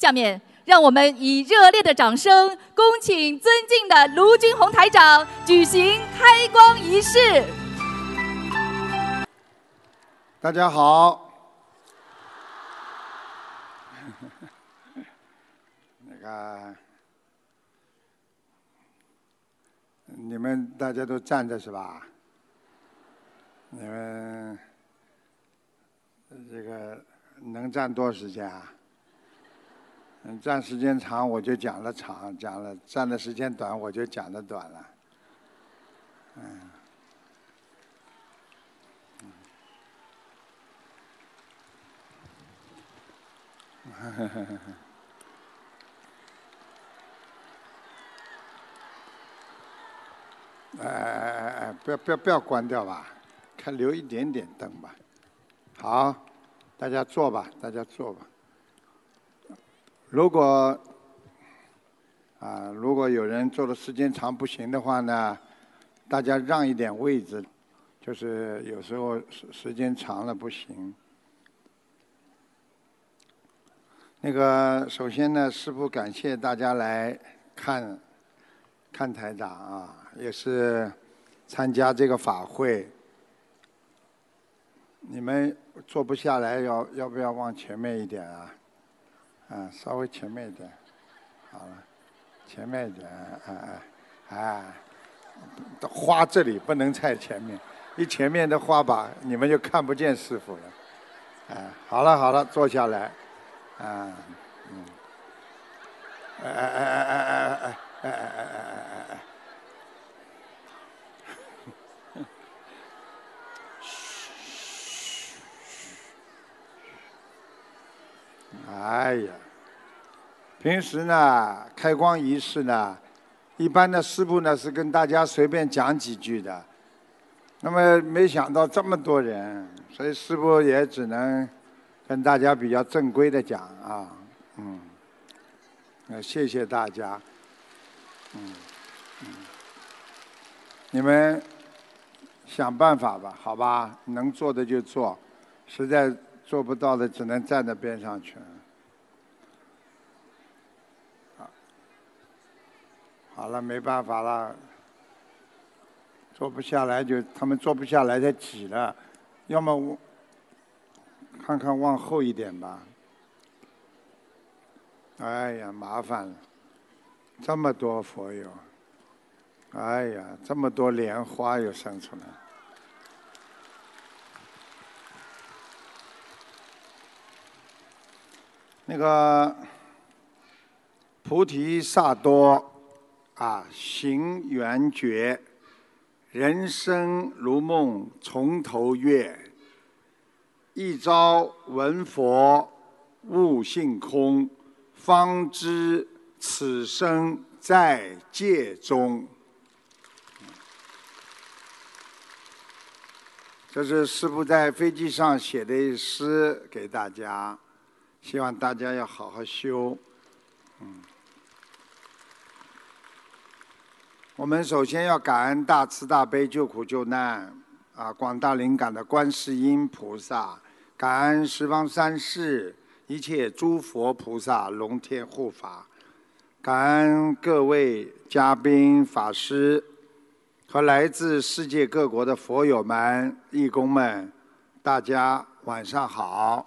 下面，让我们以热烈的掌声，恭请尊敬的卢军红台长举行开光仪式。大家好，那个，你们大家都站着是吧？你们这个能站多少时间啊？嗯，站时间长我就讲的长，讲了站的时间短我就讲的短了。嗯。哎哎哎哎，不要不要不要关掉吧，看留一点点灯吧。好，大家坐吧，大家坐吧。如果啊，如果有人坐的时间长不行的话呢，大家让一点位置，就是有时候时时间长了不行。那个，首先呢，师父感谢大家来看，看台长啊，也是参加这个法会。你们坐不下来，要要不要往前面一点啊？啊，稍微前面一点，好了，前面一点，哎哎哎，花这里不能在前面，一前面的花吧你们就看不见师傅了。啊，好了好了，坐下来。啊，嗯，哎哎哎哎哎哎哎哎哎哎哎哎呀，平时呢，开光仪式呢，一般的师傅呢是跟大家随便讲几句的，那么没想到这么多人，所以师傅也只能。跟大家比较正规的讲啊，嗯，那谢谢大家，嗯嗯，你们想办法吧，好吧，能做的就做，实在做不到的只能站在边上去。好，了，没办法了，坐不下来就他们坐不下来太挤了，要么我。看看往后一点吧。哎呀，麻烦了，这么多佛友，哎呀，这么多莲花又生出来。那个菩提萨多啊，行圆觉，人生如梦，从头越。一朝闻佛悟性空，方知此生在界中。这是师父在飞机上写的诗给大家，希望大家要好好修。嗯，我们首先要感恩大慈大悲救苦救难。啊！广大灵感的观世音菩萨，感恩十方三世一切诸佛菩萨龙天护法，感恩各位嘉宾法师和来自世界各国的佛友们、义工们，大家晚上好。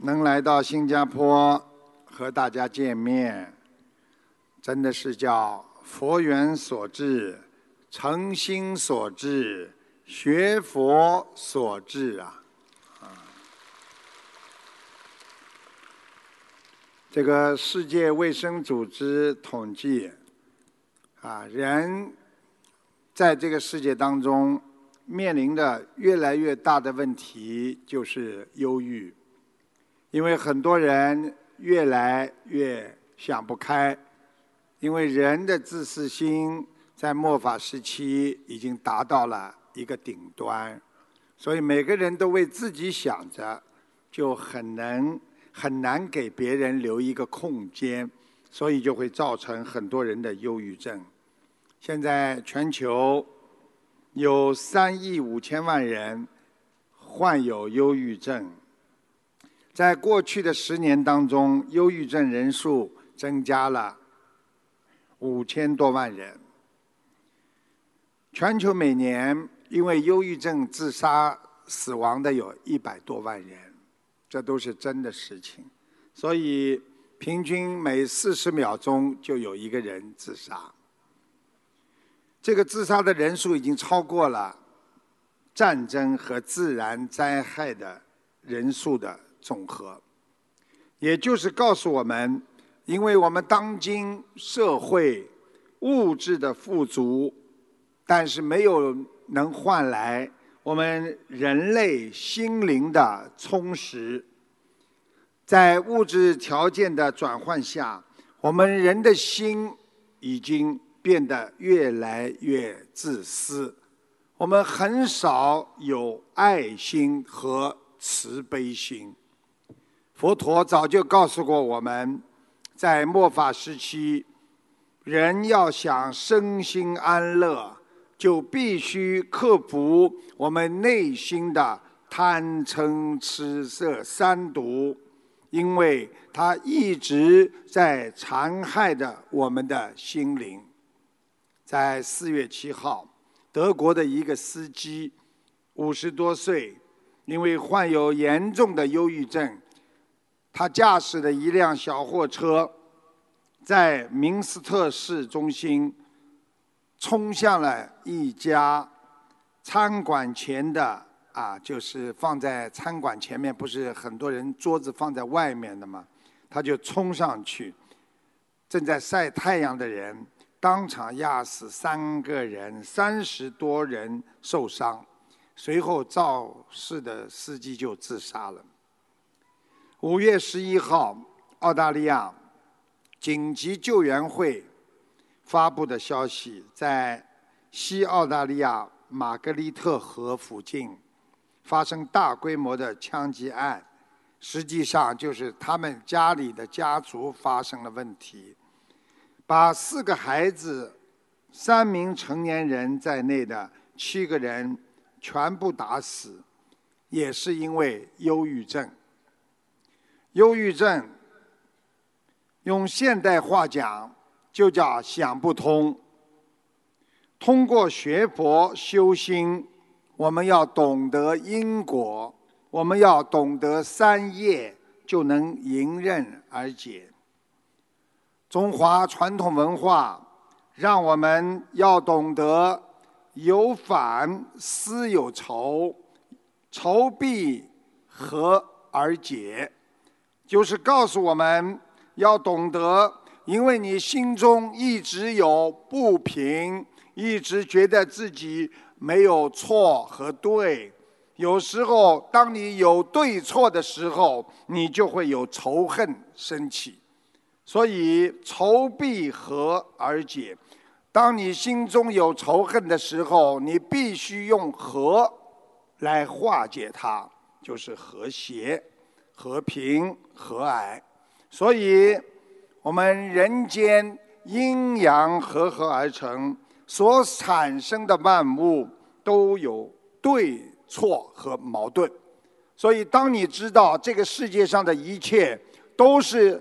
能来到新加坡和大家见面。真的是叫佛缘所致，诚心所致，学佛所致啊！啊，这个世界卫生组织统计，啊，人在这个世界当中面临的越来越大的问题就是忧郁，因为很多人越来越想不开。因为人的自私心在末法时期已经达到了一个顶端，所以每个人都为自己想着，就很难很难给别人留一个空间，所以就会造成很多人的忧郁症。现在全球有三亿五千万人患有忧郁症。在过去的十年当中，忧郁症人数增加了五千多万人。全球每年因为忧郁症自杀死亡的有一百多万人，这都是真的事情。所以，平均每四十秒钟就有一个人自杀。这个自杀的人数已经超过了战争和自然灾害的人数的总和，也就是告诉我们，因为我们当今社会物质的富足，但是没有能换来我们人类心灵的充实，在物质条件的转换下，我们人的心已经。变得越来越自私，我们很少有爱心和慈悲心。佛陀早就告诉过我们，在末法时期，人要想身心安乐，就必须克服我们内心的贪嗔痴色三毒，因为它一直在残害着我们的心灵。在四月七号，德国的一个司机，五十多岁，因为患有严重的忧郁症，他驾驶的一辆小货车，在明斯特市中心，冲向了一家餐馆前的啊，就是放在餐馆前面，不是很多人桌子放在外面的吗？他就冲上去，正在晒太阳的人。当场压死三个人，三十多人受伤。随后肇事的司机就自杀了。五月十一号，澳大利亚紧急救援会发布的消息，在西澳大利亚玛格丽特河附近发生大规模的枪击案，实际上就是他们家里的家族发生了问题。把四个孩子、三名成年人在内的七个人全部打死，也是因为忧郁症。忧郁症用现代话讲，就叫想不通。通过学佛修心，我们要懂得因果，我们要懂得三业，就能迎刃而解。中华传统文化让我们要懂得有反思有仇，仇必和而解，就是告诉我们要懂得，因为你心中一直有不平，一直觉得自己没有错和对，有时候当你有对错的时候，你就会有仇恨升起。所以仇必和而解。当你心中有仇恨的时候，你必须用和来化解它，就是和谐、和平、和蔼。所以，我们人间阴阳和合而成，所产生的万物都有对错和矛盾。所以，当你知道这个世界上的一切都是。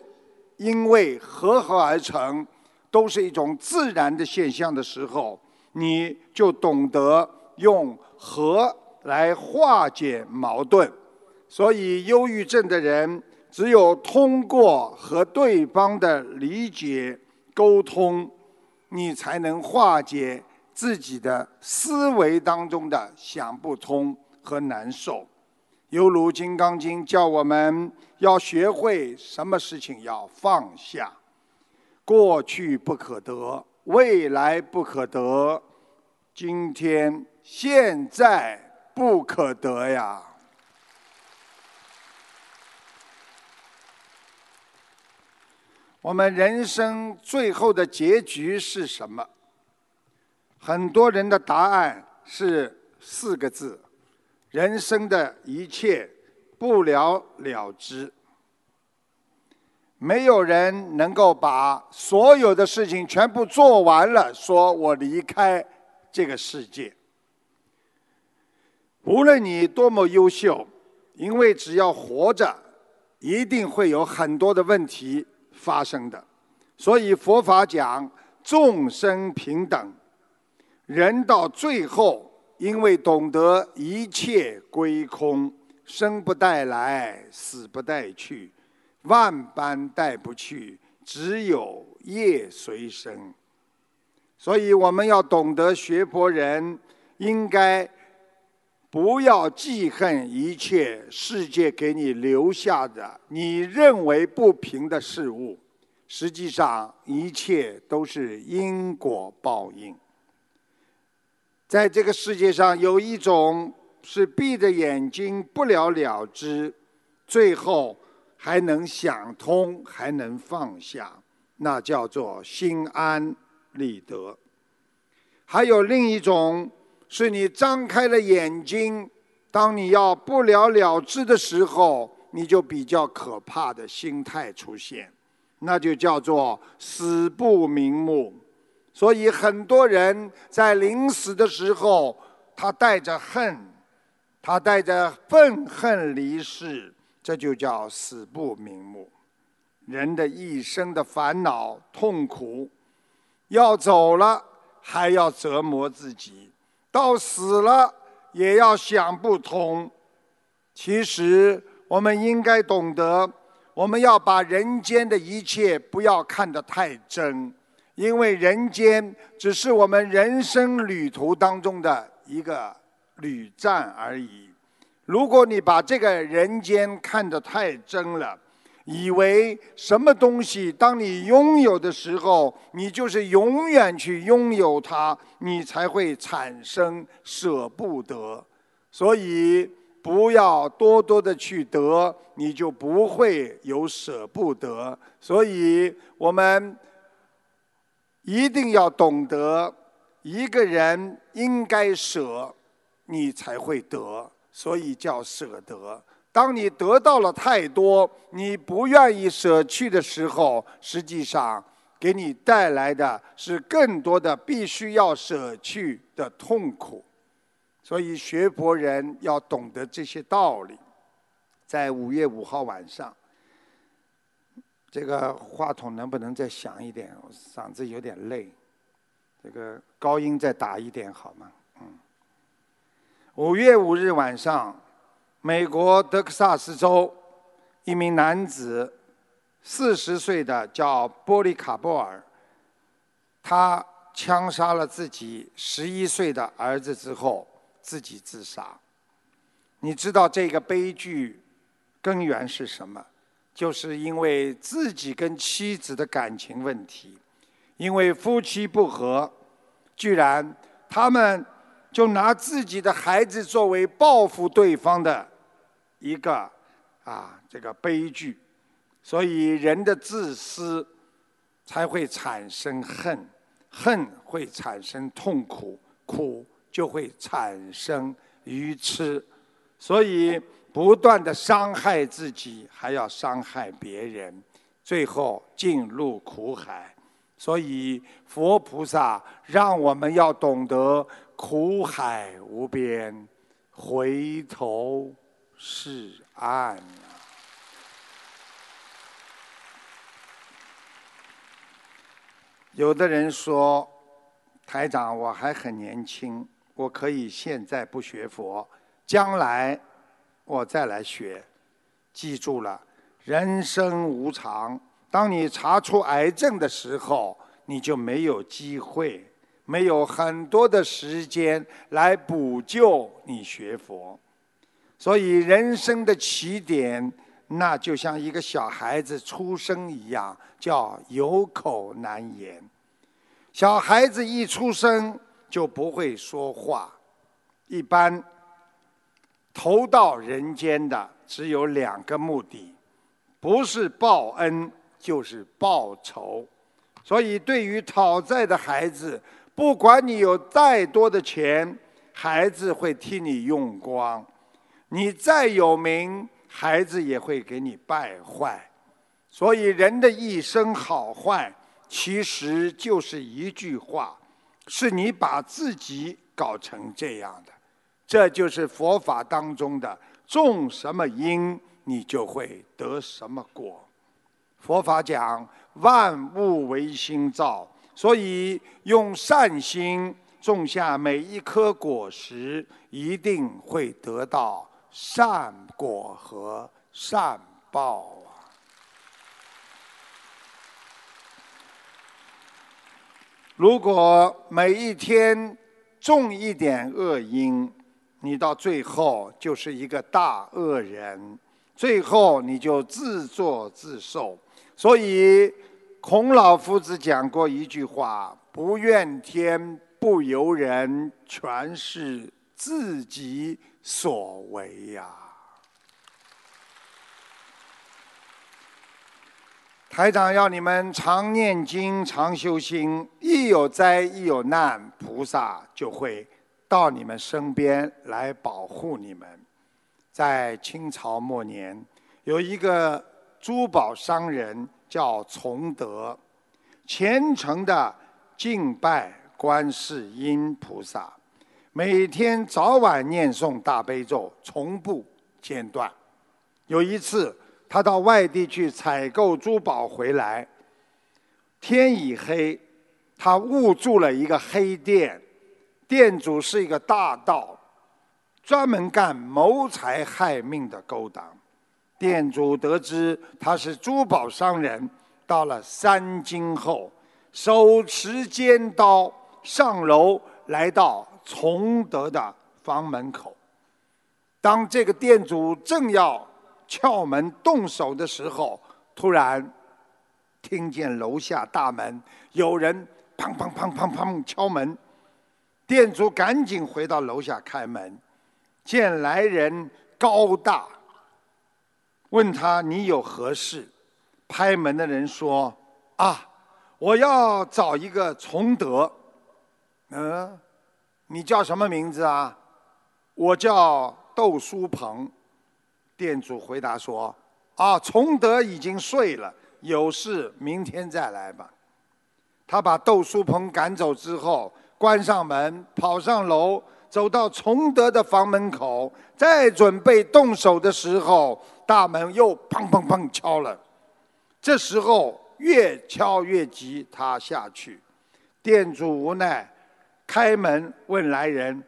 因为和合而成，都是一种自然的现象的时候，你就懂得用和来化解矛盾。所以，忧郁症的人只有通过和对方的理解沟通，你才能化解自己的思维当中的想不通和难受。犹如《金刚经》叫我们要学会什么事情要放下，过去不可得，未来不可得，今天现在不可得呀。我们人生最后的结局是什么？很多人的答案是四个字。人生的一切不了了之，没有人能够把所有的事情全部做完了，说我离开这个世界。无论你多么优秀，因为只要活着，一定会有很多的问题发生的。所以佛法讲众生平等，人到最后，因为懂得一切归空，生不带来，死不带去，万般带不去，只有业随身。所以我们要懂得学佛人应该不要记恨一切世界给你留下的你认为不平的事物，实际上一切都是因果报应。在这个世界上有一种是闭着眼睛不了了之，最后还能想通，还能放下，那叫做心安。理得，还有另一种，是你张开了眼睛，当你要不了了之的时候，你就比较可怕的心态出现，那就叫做死不瞑目。所以很多人在临死的时候，他带着恨，他带着愤恨离世，这就叫死不瞑目。人的一生的烦恼痛苦。要走了，还要折磨自己；到死了，也要想不通。其实，我们应该懂得，我们要把人间的一切不要看得太真，因为人间只是我们人生旅途当中的一个旅站而已。如果你把这个人间看得太真了，以为什么东西，当你拥有的时候，你就是永远去拥有它，你才会产生舍不得。所以不要多多的去得，你就不会有舍不得。所以我们一定要懂得，一个人应该舍，你才会得，所以叫舍得。当你得到了太多，你不愿意舍去的时候，实际上给你带来的是更多的必须要舍去的痛苦。所以学佛人要懂得这些道理。在五月五号晚上，这个话筒能不能再响一点？我嗓子有点累。这个高音再打一点好吗？嗯。五月五日晚上。美国德克萨斯州一名男子，四十岁的叫波利卡波尔，他枪杀了自己十一岁的儿子之后，自己自杀。你知道这个悲剧根源是什么？就是因为自己跟妻子的感情问题，因为夫妻不和，居然他们就拿自己的孩子作为报复对方的。一个啊，这个悲剧，所以人的自私才会产生恨，恨会产生痛苦，苦就会产生愚痴，所以不断的伤害自己，还要伤害别人，最后进入苦海。所以佛菩萨让我们要懂得苦海无边，回头。是岸。有的人说：“台长，我还很年轻，我可以现在不学佛，将来我再来学。”记住了，人生无常。当你查出癌症的时候，你就没有机会，没有很多的时间来补救你学佛。所以，人生的起点，那就像一个小孩子出生一样，叫有口难言。小孩子一出生就不会说话。一般投到人间的只有两个目的，不是报恩就是报仇。所以，对于讨债的孩子，不管你有再多的钱，孩子会替你用光。你再有名，孩子也会给你败坏。所以人的一生好坏，其实就是一句话：是你把自己搞成这样的。这就是佛法当中的种什么因，你就会得什么果。佛法讲万物唯心造，所以用善心种下每一颗果实，一定会得到善果和善报啊！如果每一天种一点恶因，你到最后就是一个大恶人，最后你就自作自受。所以，孔老夫子讲过一句话：“不怨天，不尤人，全是自己所为呀。”台长要你们常念经、常修心，一有灾、一有难，菩萨就会到你们身边来保护你们。在清朝末年，有一个。珠宝商人叫崇德，虔诚的敬拜观世音菩萨，每天早晚念诵大悲咒，从不间断。有一次，他到外地去采购珠宝回来，天已黑，他误住了一个黑店，店主是一个大盗，专门干谋财害命的勾当。店主得知他是珠宝商人，到了三更后，手持尖刀上楼，来到崇德的房门口。当这个店主正要撬门动手的时候，突然听见楼下大门有人砰砰砰砰砰敲门。店主赶紧回到楼下开门，见来人高大。问他你有何事？拍门的人说：“啊，我要找一个崇德。”嗯，你叫什么名字啊？我叫窦书鹏。店主回答说：“啊，崇德已经睡了，有事明天再来吧。”他把窦书鹏赶走之后，关上门，跑上楼，走到崇德的房门口，再准备动手的时候。大门又砰砰砰敲了，这时候越敲越急，他下去，店主无奈，开门问来人：“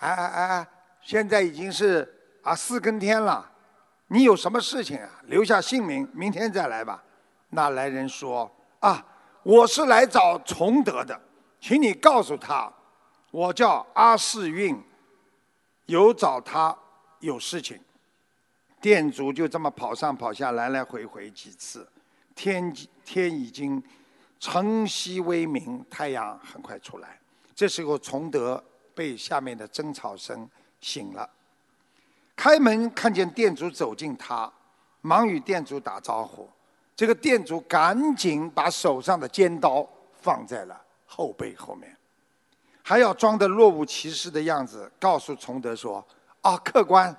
哎哎哎，现在已经是啊四更天了，你有什么事情啊？留下姓名，明天再来吧。”那来人说：“啊，我是来找崇德的，请你告诉他，我叫阿世运，有找他有事情。”店主就这么跑上跑下，来来回回几次，天天已经晨曦微明，太阳很快出来。这时候，崇德被下面的争吵声醒了，开门看见店主走近他，忙与店主打招呼。这个店主赶紧把手上的尖刀放在了后背后面，还要装得若无其事的样子，告诉崇德说：“啊，客官。”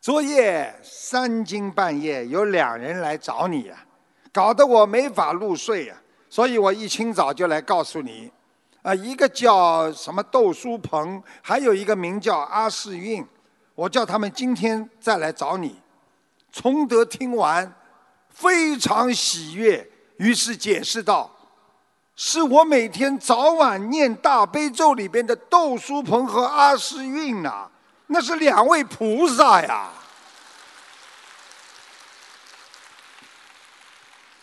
昨夜三更半夜有两人来找你呀，搞得我没法入睡呀，所以我一清早就来告诉你，啊，一个叫什么窦书鹏，还有一个名叫阿世运，我叫他们今天再来找你。崇德听完，非常喜悦，于是解释道：“是我每天早晚念大悲咒里边的窦书鹏和阿世运呐。”那是两位菩萨呀！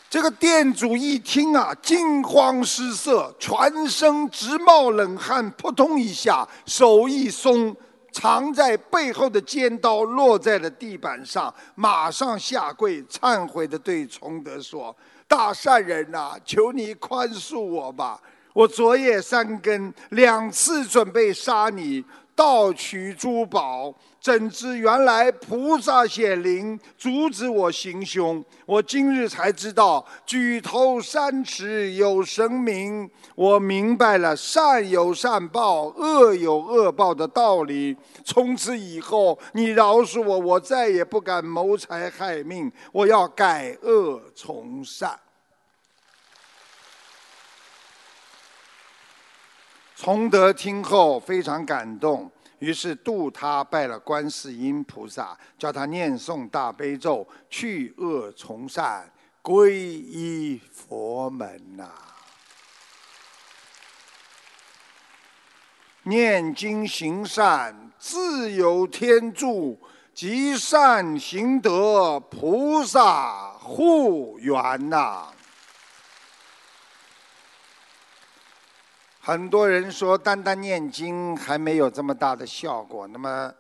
这个店主一听啊，惊慌失色，全身直冒冷汗，扑通一下，手一松，藏在背后的尖刀落在了地板上，马上下跪，忏悔的对崇德说：“大善人呐，求你宽恕我吧！我昨夜三更两次准备杀你。”盗取珠宝，怎知原来菩萨显灵，阻止我行凶。我今日才知道，举头三尺有神明。我明白了善有善报，恶有恶报的道理。从此以后，你饶恕我，我再也不敢谋财害命。我要改恶从善。崇德听后非常感动，于是度他拜了观世音菩萨，叫他念诵大悲咒，去恶从善，皈依佛门呐、念经行善，自有天助；积善行德，菩萨护缘呐、很多人说，单单念经还没有这么大的效果。那么，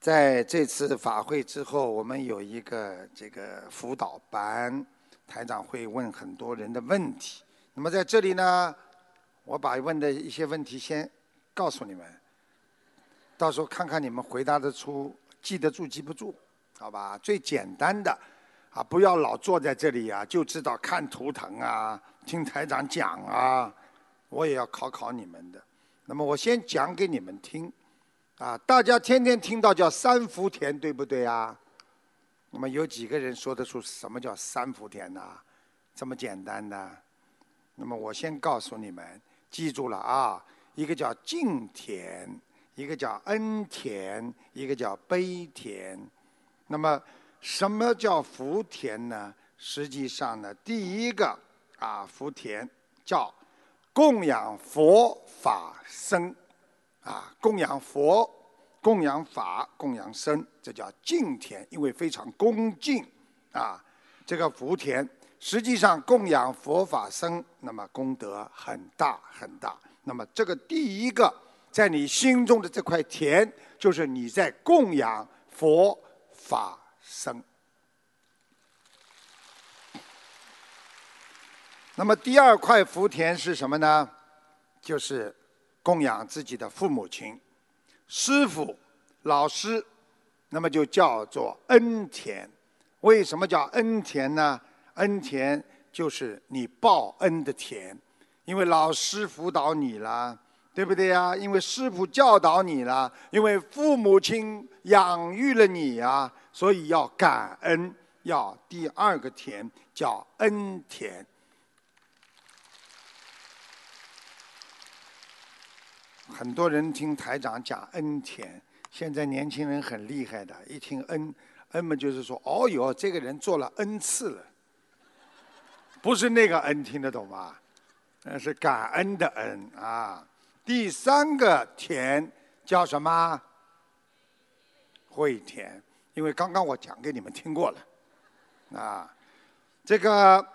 在这次法会之后，我们有一个这个辅导班，台长会问很多人的问题。那么在这里呢，我把问的一些问题先告诉你们，到时候看看你们回答得出，记得住记不住，好吧？最简单的啊，不要老坐在这里啊，就知道看图腾啊，听台长讲啊。我也要考考你们的。那么我先讲给你们听，啊，大家天天听到叫三福田，对不对啊？那么有几个人说得出什么叫三福田呢？这么简单的？那么我先告诉你们，记住了啊，一个叫敬田，一个叫恩田，一个叫悲田。那么什么叫福田呢？实际上呢，第一个啊，福田叫。供养佛法僧，啊，供养佛、供养法、供养僧，这叫敬田，因为非常恭敬啊。这个福田实际上供养佛法僧，那么功德很大很大。那么这个第一个在你心中的这块田，就是你在供养佛法僧。那么第二块福田是什么呢？就是供养自己的父母亲、师傅、老师，那么就叫做恩田。为什么叫恩田呢？恩田就是你报恩的田，因为老师辅导你了，对不对呀？因为师傅教导你了，因为父母亲养育了你呀，所以要感恩，要第二个田叫恩田。很多人听台长讲恩田，现在年轻人很厉害的，一听恩恩嘛，就是说，哦哟，这个人做了恩赐了，不是那个恩，听得懂吗？那是感恩的恩啊。第三个田叫什么？会田，因为刚刚我讲给你们听过了，啊，这个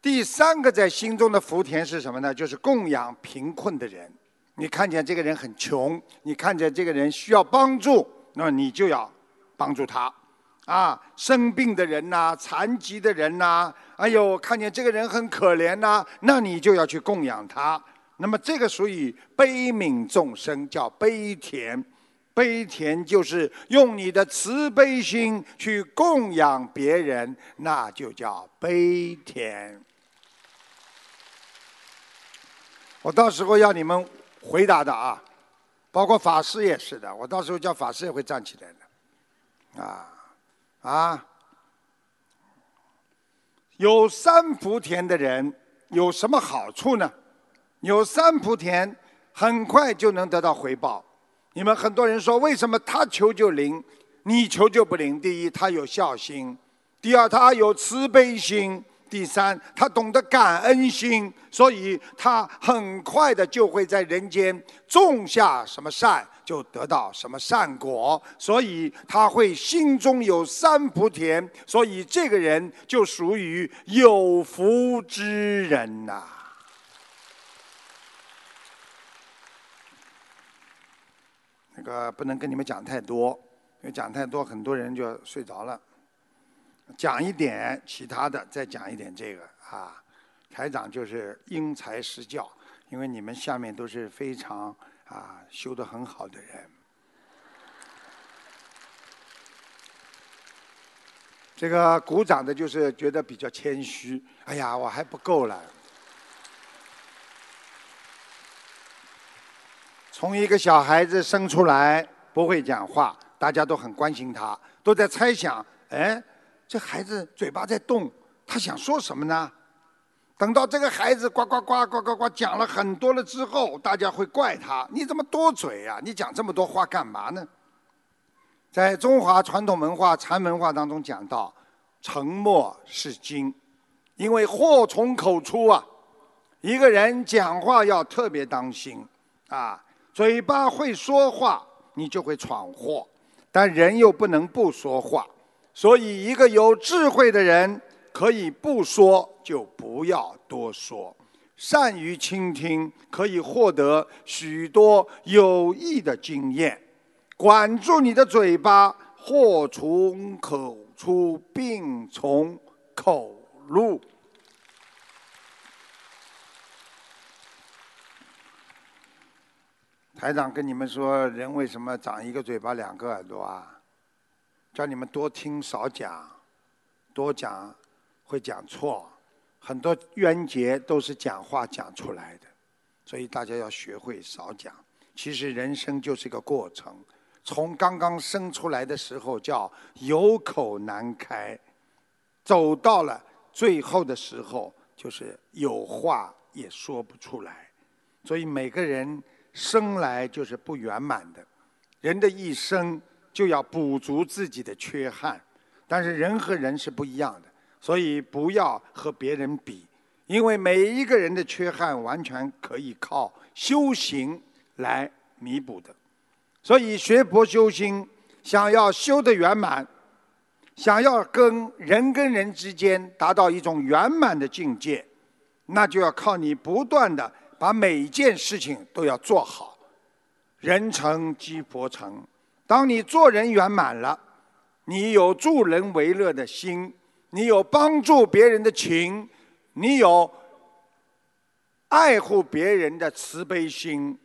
第三个在心中的福田是什么呢？就是供养贫困的人。你看见这个人很穷，你看见这个人需要帮助，那你就要帮助他。啊，生病的人呐，残疾的人呐，哎呦，看见这个人很可怜呐，那你就要去供养他。那么这个属于悲悯众生，叫悲田。悲田就是用你的慈悲心去供养别人，那就叫悲田。我到时候要你们。回答的啊，包括法师也是的，我到时候叫法师也会站起来的，啊啊，有三福田的人有什么好处呢？有三福田，很快就能得到回报。你们很多人说，为什么他求就灵，你求就不灵？第一，他有孝心；第二，他有慈悲心。第三，他懂得感恩心，所以他很快的就会在人间种下什么善，就得到什么善果。所以他会心中有三福田，所以这个人就属于有福之人呐。那个不能跟你们讲太多，因为讲太多，很多人就睡着了。讲一点其他的，再讲一点这个啊。台长就是因材施教，因为你们下面都是非常啊修得很好的人。这个鼓掌的就是觉得比较谦虚，哎呀，我还不够了。从一个小孩子生出来不会讲话，大家都很关心他，都在猜想，哎。这孩子嘴巴在动，他想说什么呢？等到这个孩子呱呱呱呱呱呱讲了很多了之后，大家会怪他：你怎么多嘴呀？你讲这么多话干嘛呢？在中华传统文化禅文化当中讲到，沉默是金，因为祸从口出啊。一个人讲话要特别当心啊，嘴巴会说话，你就会闯祸；但人又不能不说话，所以一个有智慧的人可以不说，就不要多说。善于倾听，可以获得许多有益的经验。管住你的嘴巴，祸从口出，病从口入。台长跟你们说，人为什么长一个嘴巴两个耳朵啊？叫你们多听少讲，多讲会讲错，很多冤结都是讲话讲出来的，所以大家要学会少讲。其实人生就是一个过程，从刚刚生出来的时候叫有口难开，走到了最后的时候就是有话也说不出来，所以每个人。生来就是不圆满的，人的一生就要补足自己的缺憾，但是人和人是不一样的，所以不要和别人比，因为每一个人的缺憾完全可以靠修行来弥补的。所以学佛修心，想要修得圆满，想要跟人跟人之间达到一种圆满的境界，那就要靠你不断的。把每一件事情都要做好，人成即佛成。当你做人圆满了，你有助人为乐的心，你有帮助别人的情，你有爱护别人的慈悲心，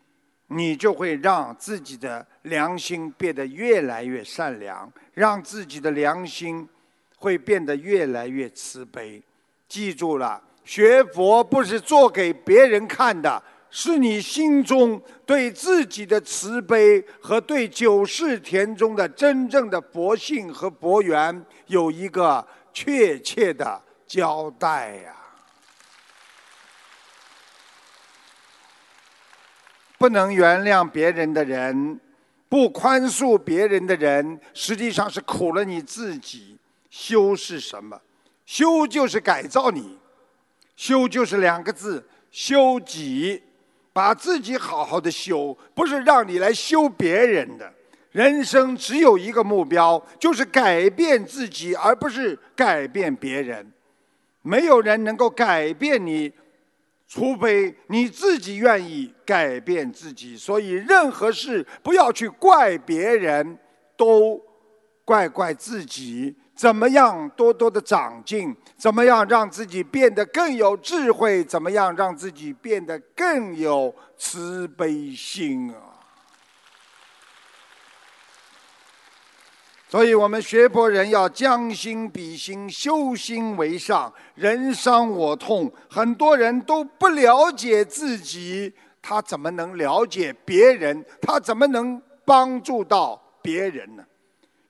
你就会让自己的良心变得越来越善良，让自己的良心会变得越来越慈悲。记住了。学佛不是做给别人看的，是你心中对自己的慈悲和对九世田中的真正的佛性和佛缘有一个确切的交代呀！不能原谅别人的人，不宽恕别人的人，实际上是苦了你自己。修是什么？修就是改造你。修就是两个字，修己，把自己好好的修，不是让你来修别人的。人生只有一个目标，就是改变自己，而不是改变别人。没有人能够改变你，除非你自己愿意改变自己。所以，任何事不要去怪别人，都怪怪自己。怎么样多多的长进？怎么样让自己变得更有智慧？怎么样让自己变得更有慈悲心啊？所以我们学佛人要将心比心，修心为上。人伤我痛，很多人都不了解自己，他怎么能了解别人？他怎么能帮助到别人呢？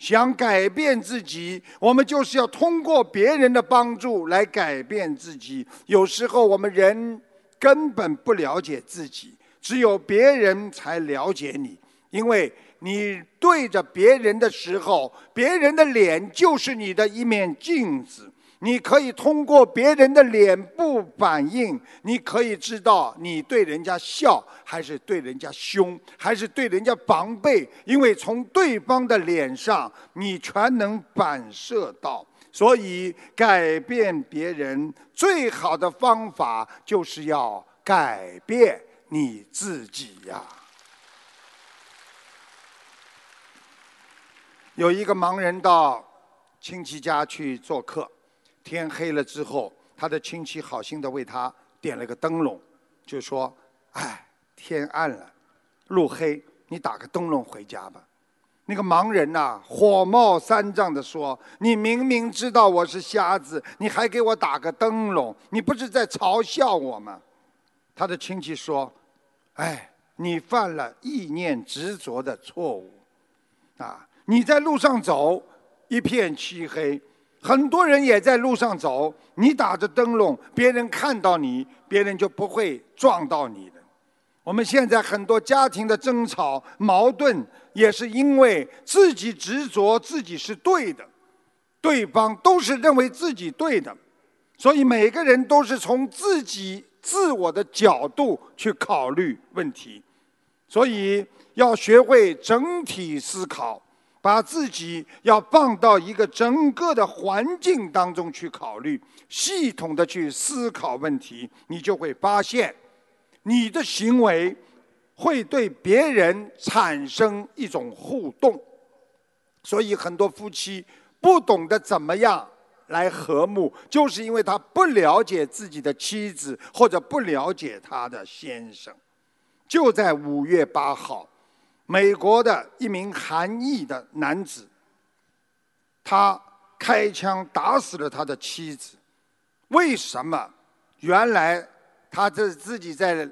想改变自己，我们就是要通过别人的帮助来改变自己。有时候我们人根本不了解自己，只有别人才了解你，因为你对着别人的时候，别人的脸就是你的一面镜子。你可以通过别人的脸部反应，你可以知道你对人家笑还是对人家凶，还是对人家防备，因为从对方的脸上你全能反射到。所以，改变别人最好的方法就是要改变你自己呀。有一个盲人到亲戚家去做客。天黑了之后，他的亲戚好心的为他点了个灯笼，就说：“哎，天暗了，路黑，你打个灯笼回家吧。”那个盲人呐，火冒三丈的说：“你明明知道我是瞎子，你还给我打个灯笼，你不是在嘲笑我吗？”他的亲戚说：“哎，你犯了意念执着的错误，啊，你在路上走，一片漆黑。”很多人也在路上走，你打着灯笼，别人看到你，别人就不会撞到你的。我们现在很多家庭的争吵、矛盾，也是因为自己执着自己是对的，对方都是认为自己对的，所以每个人都是从自己自我的角度去考虑问题，所以要学会整体思考。把自己要放到一个整个的环境当中去考虑，系统的去思考问题，你就会发现，你的行为会对别人产生一种互动。所以很多夫妻不懂得怎么样来和睦，就是因为他不了解自己的妻子，或者不了解他的先生。就在五月八号。美国的一名韩裔的男子，他开枪打死了他的妻子。为什么？原来他这自己在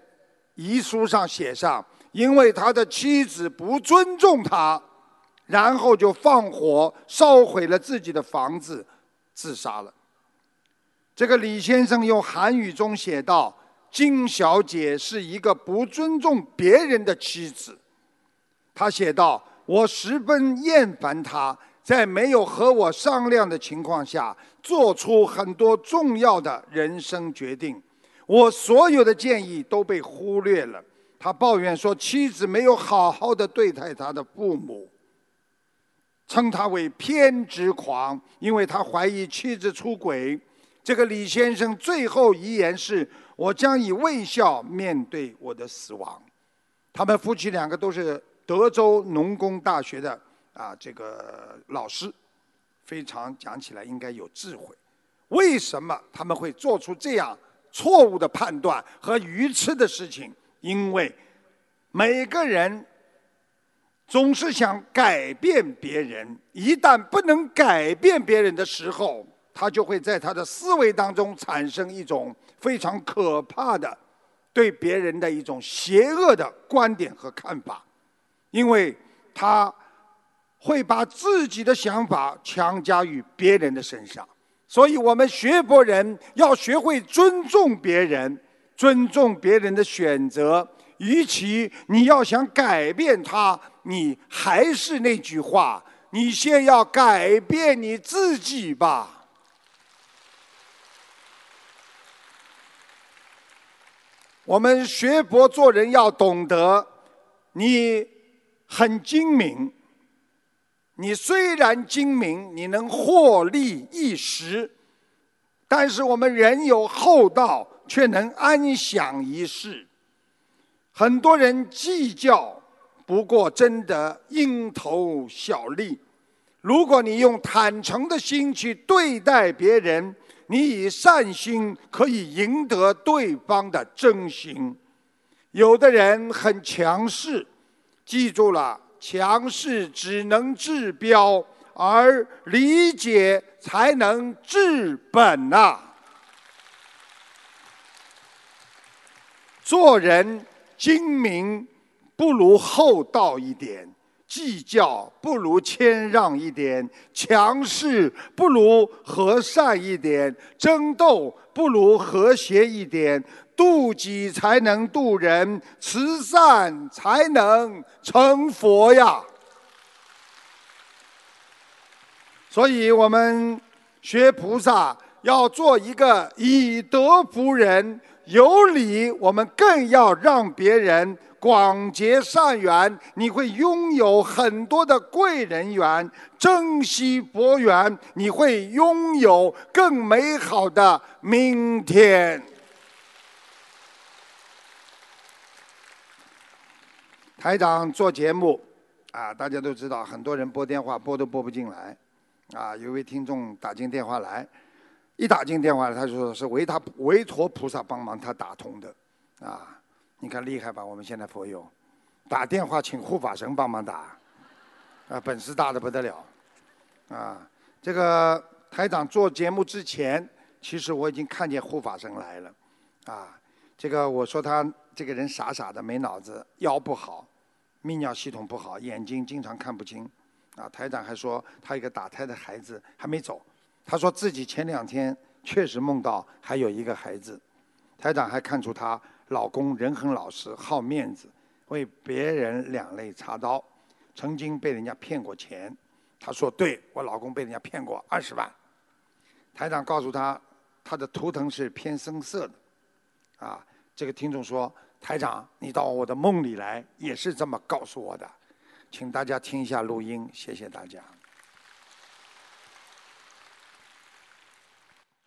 遗书上写上，因为他的妻子不尊重他，然后就放火烧毁了自己的房子，自杀了。这个李先生用韩语中写道：“金小姐是一个不尊重别人的妻子。”他写道：“我十分厌烦他在没有和我商量的情况下做出很多重要的人生决定，我所有的建议都被忽略了。”他抱怨说：“妻子没有好好的对待他的父母，称他为偏执狂，因为他怀疑妻子出轨。”这个李先生最后遗言是：“我将以微笑面对我的死亡。”他们夫妻两个都是。德州农工大学的啊，这个老师非常讲起来应该有智慧。为什么他们会做出这样错误的判断和愚痴的事情？因为每个人总是想改变别人，一旦不能改变别人的时候，他就会在他的思维当中产生一种非常可怕的对别人的一种邪恶的观点和看法。因为他会把自己的想法强加于别人的身上，所以我们学佛人要学会尊重别人，尊重别人的选择。与其你要想改变他，你还是那句话，你先要改变你自己吧。我们学佛做人要懂得，你。很精明，你虽然精明，你能获利一时，但是我们人有厚道，却能安享一世。很多人计较，不过真的蝇头小利。如果你用坦诚的心去对待别人，你以善心可以赢得对方的真心。有的人很强势。记住了，强势只能治标，而理解才能治本呐。做人精明不如厚道一点，计较不如谦让一点，强势不如和善一点，争斗不如和谐一点。渡己才能渡人，慈善才能成佛呀。所以，我们学菩萨要做一个以德服人，有理，我们更要让别人广结善缘。你会拥有很多的贵人缘，珍惜博缘，你会拥有更美好的明天。台长做节目，啊，大家都知道，很多人拨电话拨都拨不进来，啊，有位听众打进电话来，一打进电话他就说是维他维陀菩萨帮忙他打通的，啊，你看厉害吧？我们现在佛友，打电话请护法神帮忙打，啊，本事大的不得了，啊，这个台长做节目之前，其实我已经看见护法神来了，啊，这个我说他这个人傻傻的没脑子，腰不好。泌尿系统不好，眼睛经常看不清，啊，台长还说他一个打胎的孩子还没走，她说自己前两天确实梦到还有一个孩子。台长还看出她老公人很老实、好面子，为别人两肋插刀，曾经被人家骗过钱。她说：“对我老公被人家骗过二十万。”台长告诉她，她的图腾是偏深色的。啊，这个听众说：“台长，你到我的梦里来也是这么告诉我的。”请大家听一下录音，谢谢大家。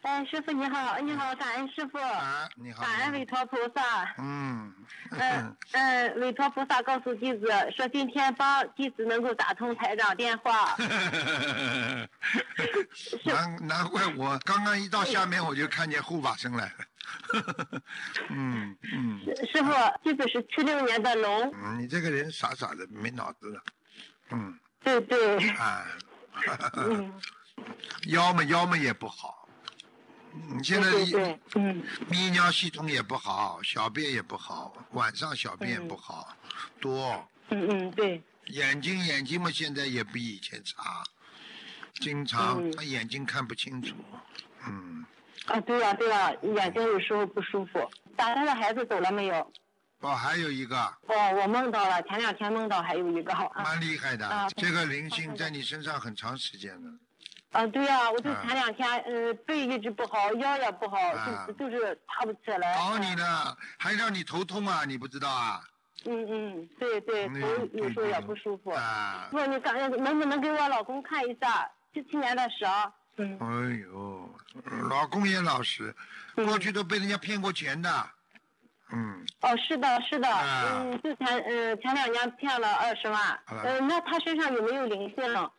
哎，师傅你好，你好，感恩师傅，啊，你好。感恩韦陀菩萨。嗯。嗯嗯，韦陀菩萨告诉弟子说，今天帮弟子能够打通台长电话。难难怪我刚刚一到下面我就看见护法神来了。嗯嗯。师傅，弟子是七六年的龙。嗯，你这个人傻傻的，没脑子的。嗯。对对。啊。嗯。腰嘛腰嘛也不好。你现在对，嗯泌尿系统也不好，小便也不好，晚上小便不好，多。嗯嗯，对。眼睛眼睛嘛，现在也比以前差，经常他眼睛看不清楚。嗯。啊，对了对了，眼睛有时候不舒服。打胎的孩子走了没有？哦，还有一个。哦，我梦到了，前两天梦到还有一个。蛮厉害的，这个灵性在你身上很长时间了。啊，对呀，我就前两天，呃，背一直不好，腰也不好，就就是爬不起来。搞你呢，还让你头痛啊？你不知道啊？嗯嗯，对对，头有时候也不舒服。不，你感觉能不能给我老公看一下？七七年的蛇。嗯。哎呦，老公也老实，过去都被人家骗过钱的。嗯。哦，是的，是的，嗯，之前，嗯，前两年骗了二十万。嗯，那他身上有没有灵性？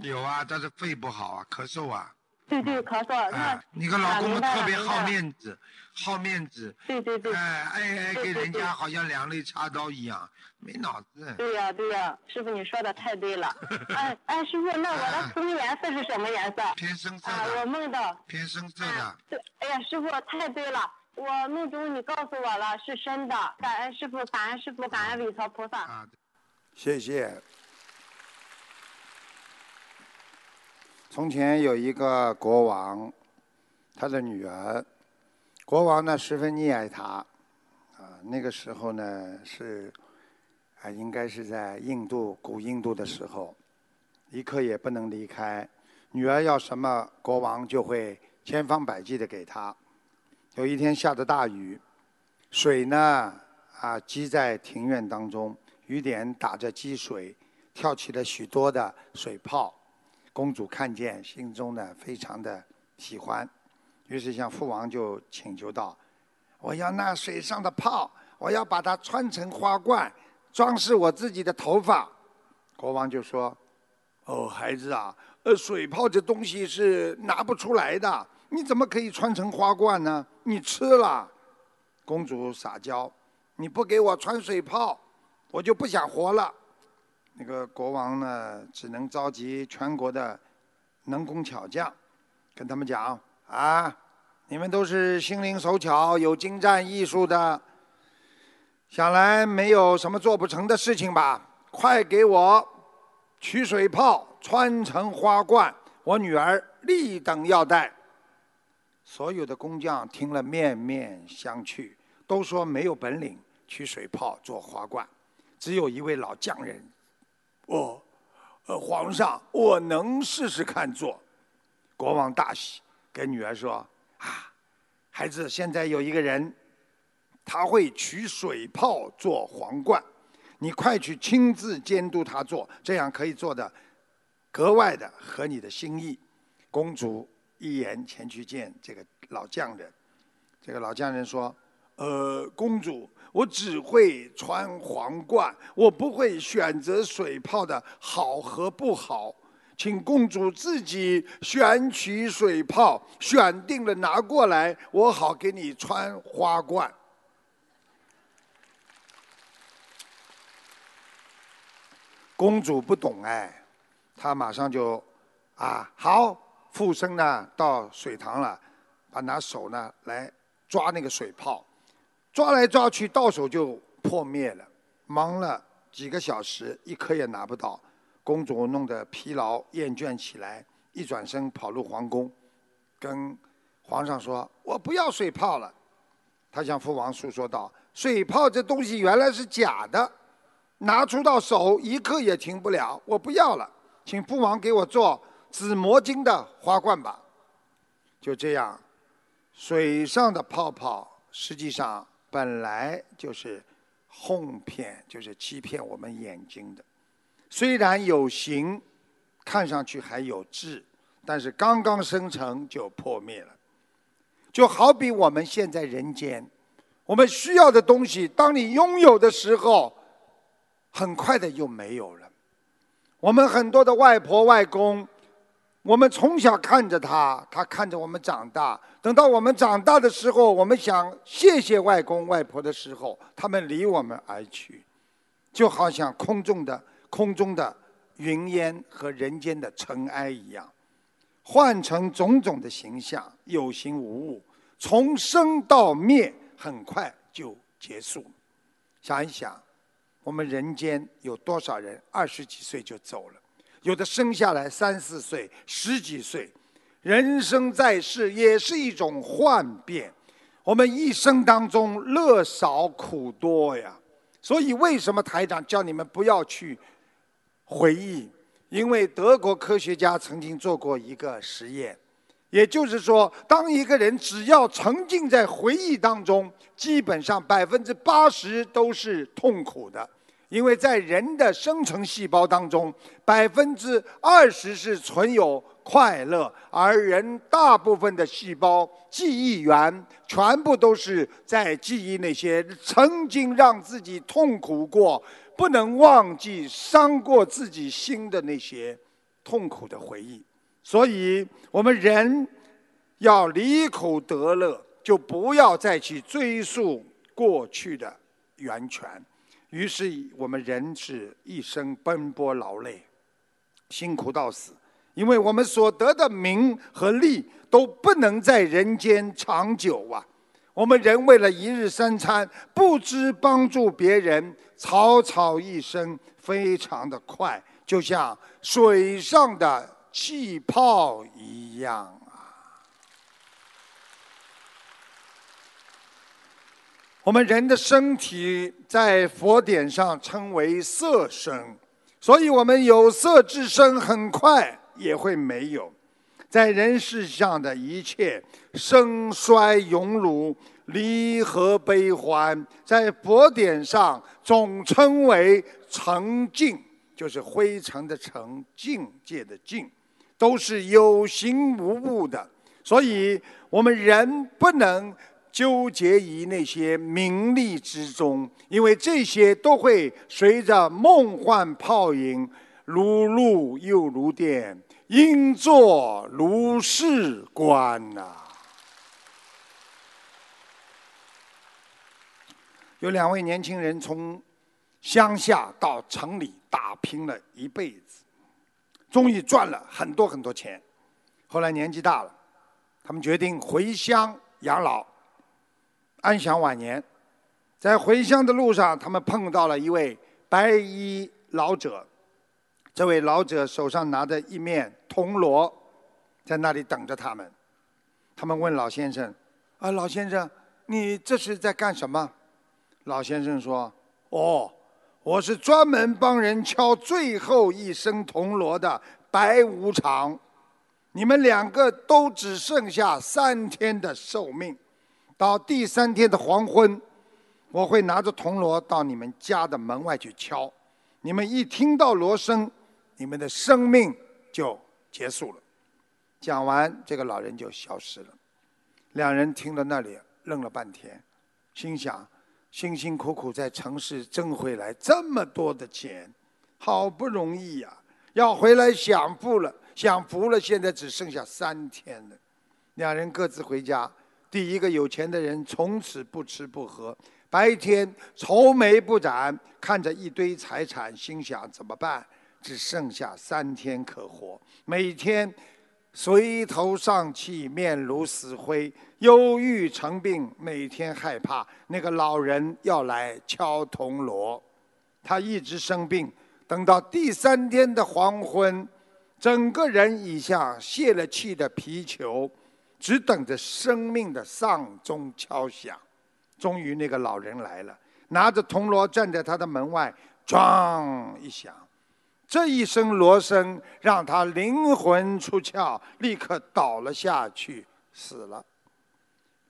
有啊，但是肺不好啊，咳嗽啊。对对，咳嗽。啊，你个老公特别好面子，好面子。对对对。哎，哎哎给人家好像两肋插刀一样，没脑子。对呀对呀，师傅你说的太对了。哎哎，师傅，那我的图腾颜色是什么颜色？偏深色的。我梦到。偏深色的。对，哎呀，师傅太对了，我梦中你告诉我了是深的，感恩师傅，感恩师傅，感恩韦陀菩萨。啊，谢谢。从前有一个国王，他的女儿，国王呢十分溺爱她，啊，那个时候呢是，啊，应该是在印度古印度的时候，一刻也不能离开，女儿要什么，国王就会千方百计的给她。有一天下着大雨，水呢啊积在庭院当中，雨点打着积水，跳起了许多的水泡。公主看见，心中呢非常的喜欢，于是向父王就请求道：“我要那水上的泡，我要把它穿成花冠，装饰我自己的头发。”国王就说：“哦，孩子啊，呃，水泡这东西是拿不出来的，你怎么可以穿成花冠呢？你吃了。”公主撒娇：“你不给我穿水泡，我就不想活了。”那个国王呢，只能召集全国的能工巧匠，跟他们讲：啊，你们都是心灵手巧、有精湛艺术的，想来没有什么做不成的事情吧？快给我取水泡，穿成花冠，我女儿立等要戴。所有的工匠听了面面相觑，都说没有本领取水泡做花冠，只有一位老匠人。哦，呃，皇上，我能试试看做。国王大喜，跟女儿说：“啊，孩子，现在有一个人，他会取水泡做皇冠，你快去亲自监督他做，这样可以做的格外的合你的心意。”公主一言前去见这个老匠人，这个老匠人说：“呃，公主。”我只会穿皇冠，我不会选择水泡的好和不好，请公主自己选取水泡，选定了拿过来，我好给你穿花冠。公主不懂哎，她马上就啊好，附身呢到水塘了，把拿手呢来抓那个水泡。抓来抓去，到手就破灭了。忙了几个小时，一颗也拿不到。公主弄得疲劳厌倦起来，一转身跑入皇宫，跟皇上说：“我不要水泡了。”他向父王诉说道：“水泡这东西原来是假的，拿出到手一刻也停不了，我不要了，请父王给我做紫魔晶的花冠吧。”就这样，水上的泡泡实际上本来就是哄骗，就是欺骗我们眼睛的。虽然有形，看上去还有质，但是刚刚生成就破灭了。就好比我们现在人间，我们需要的东西，当你拥有的时候，很快的又没有了。我们很多的外婆外公，我们从小看着他，他看着我们长大。等到我们长大的时候，我们想谢谢外公外婆的时候，他们离我们而去，就好像空中的空中的云烟和人间的尘埃一样。换成种种的形象，有形无物，从生到灭，很快就结束。想一想，我们人间有多少人二十几岁就走了？有的生下来三四岁、十几岁，人生在世也是一种幻变。我们一生当中乐少苦多呀，所以为什么台长叫你们不要去回忆？因为德国科学家曾经做过一个实验，也就是说，当一个人只要沉浸在回忆当中，基本上百分之八十都是痛苦的。因为在人的生成细胞当中，百分之二十是存有快乐，而人大部分的细胞记忆源全部都是在记忆那些曾经让自己痛苦过。不能忘记伤过自己心的那些痛苦的回忆，所以我们人要离苦得乐，就不要再去追溯过去的源泉。于是我们人是一生奔波劳累，辛苦到死，因为我们所得的名和利都不能在人间长久啊。我们人为了一日三餐，不知帮助别人，草草一生，非常的快，就像水上的气泡一样啊。我们人的身体在佛典上称为色身，所以我们有色之身很快也会没有。在人世上的一切生衰荣辱、离合悲欢，在佛典上总称为成境，就是灰尘的尘，境界的境，都是有形无物的。所以，我们人不能纠结于那些名利之中，因为这些都会随着梦幻泡影，如露又如电。应作如是观呐。有两位年轻人从乡下到城里打拼了一辈子，终于赚了很多很多钱。后来年纪大了，他们决定回乡养老，安享晚年。在回乡的路上，他们碰到了一位白衣老者。这位老者手上拿着一面铜锣，在那里等着他们。他们问老先生：“啊，老先生，你这是在干什么？”老先生说：“哦，我是专门帮人敲最后一声铜锣的白无常。你们两个都只剩下三天的寿命，到第三天的黄昏，我会拿着铜锣到你们家的门外去敲。你们一听到锣声。”你们的生命就结束了。讲完，这个老人就消失了。两人听到那里，愣了半天，心想：辛辛苦苦在城市挣回来这么多的钱，好不容易呀，要回来享福了，享福了，现在只剩下三天了。两人各自回家。第一个有钱的人从此不吃不喝，白天愁眉不展，看着一堆财产，心想：怎么办？只剩下三天可活，每天垂头丧气，面如死灰，忧郁成病，每天害怕那个老人要来敲铜锣。他一直生病，等到第三天的黄昏，整个人已像泄了气的皮球，只等着生命的丧钟敲响。终于，那个老人来了，拿着铜锣站在他的门外，撞一响，这一声锣声让他灵魂出窍，立刻倒了下去，死了。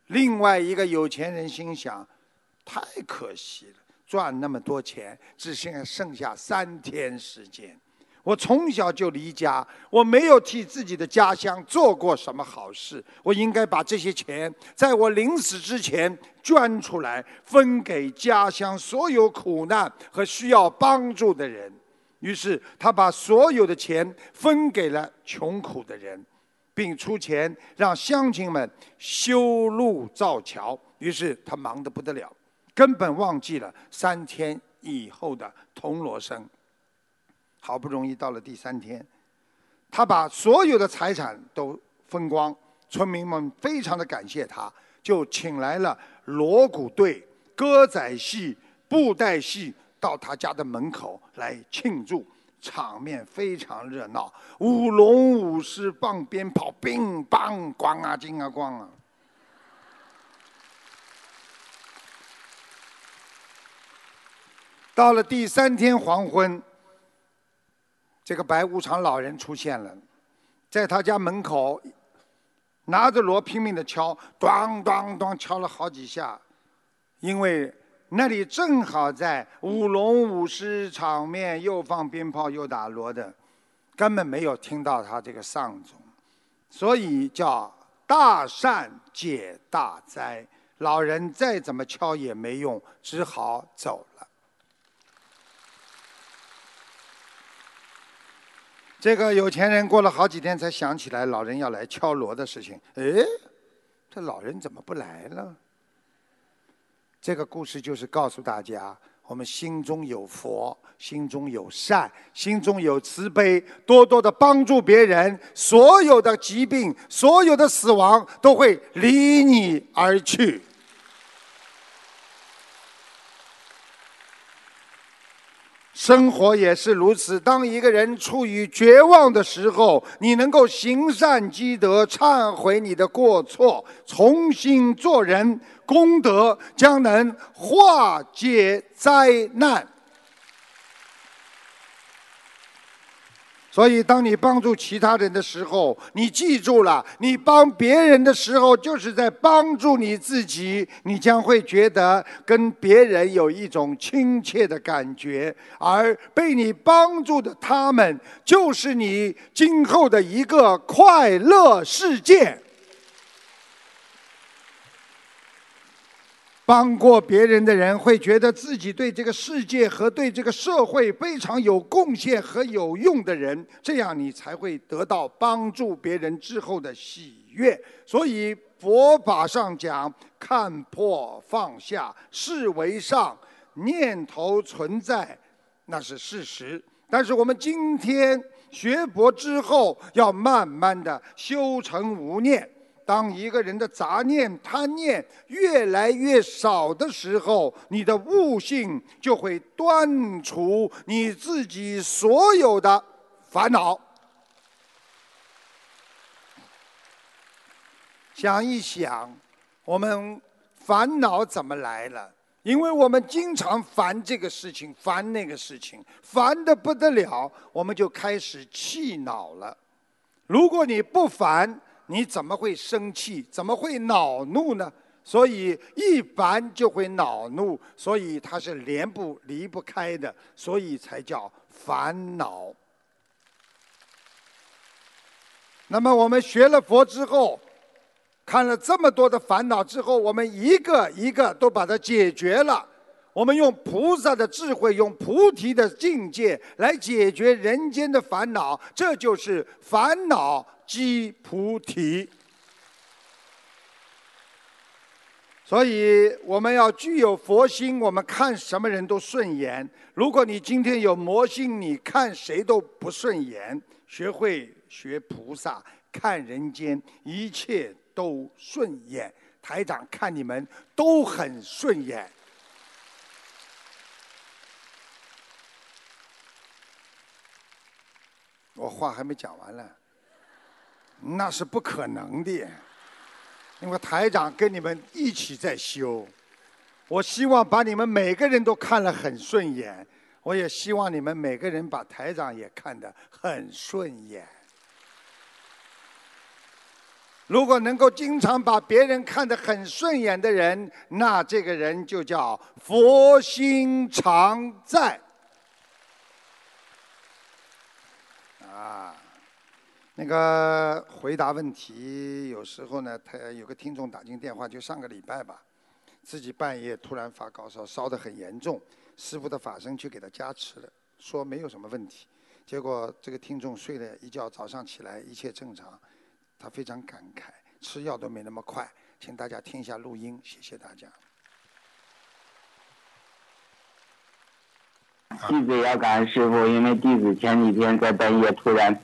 另外一个有钱人心想：太可惜了，赚那么多钱，只剩剩下三天时间。我从小就离家，我没有替自己的家乡做过什么好事。我应该把这些钱，在我临死之前捐出来，分给家乡所有苦难和需要帮助的人。于是，他把所有的钱分给了穷苦的人，并出钱让乡亲们修路造桥。于是，他忙得不得了，根本忘记了三天以后的铜锣声。好不容易到了第三天，他把所有的财产都分光，村民们非常的感谢他，就请来了锣鼓队、歌仔戏、布袋戏到他家的门口来庆祝，场面非常热闹，舞龙舞狮、放鞭炮，乒乓咣啊，金啊，咣啊。到了第三天黄昏。这个白无常老人出现了，在他家门口，拿着锣拼命的敲，咚咚咚敲了好几下，因为那里正好在舞龙舞狮场面，又放鞭炮又打锣的，根本没有听到他这个丧钟，所以叫大善解大灾。老人再怎么敲也没用，只好走了。这个有钱人过了好几天才想起来老人要来敲锣的事情。哎，这老人怎么不来了？这个故事就是告诉大家：我们心中有佛，心中有善，心中有慈悲，多多的帮助别人，所有的疾病、所有的死亡都会离你而去。生活也是如此。当一个人处于绝望的时候，你能够行善积德，忏悔你的过错，重新做人，功德将能化解灾难。所以，当你帮助其他人的时候，你记住了，你帮别人的时候，就是在帮助你自己。你将会觉得跟别人有一种亲切的感觉，而被你帮助的他们，就是你今后的一个快乐世界。帮过别人的人会觉得自己对这个世界和对这个社会非常有贡献和有用的人，这样你才会得到帮助别人之后的喜悦。所以佛法上讲，看破放下是为上，念头存在那是事实。但是我们今天学佛之后，要慢慢的修成无念。当一个人的杂念、贪念越来越少的时候，你的悟性就会断除你自己所有的烦恼。想一想，我们烦恼怎么来了？因为我们经常烦这个事情，烦那个事情，烦得不得了，我们就开始气恼了。如果你不烦，你怎么会生气？怎么会恼怒呢？所以一烦就会恼怒，所以它是连不离不开的，所以才叫烦恼。那么我们学了佛之后，看了这么多的烦恼之后，我们一个一个都把它解决了。我们用菩萨的智慧，用菩提的境界来解决人间的烦恼，这就是烦恼。积菩提，所以我们要具有佛心。我们看什么人都顺眼。如果你今天有魔心，你看谁都不顺眼。学会学菩萨，看人间一切都顺眼。台长看你们都很顺眼。我话还没讲完呢。那是不可能的。因为台长跟你们一起在修。我希望把你们每个人都看了很顺眼，我也希望你们每个人把台长也看得很顺眼。如果能够经常把别人看得很顺眼的人，那这个人就叫佛心常在。啊，那个回答问题，有时候呢，他有个听众打进电话，就上个礼拜吧，自己半夜突然发高烧，烧得很严重，师傅的法身去给他加持了，说没有什么问题，结果这个听众睡了一觉，早上起来一切正常。他非常感慨，吃药都没那么快，请大家听一下录音，谢谢大家。弟子要感恩师傅，因为弟子前几天在半夜突然，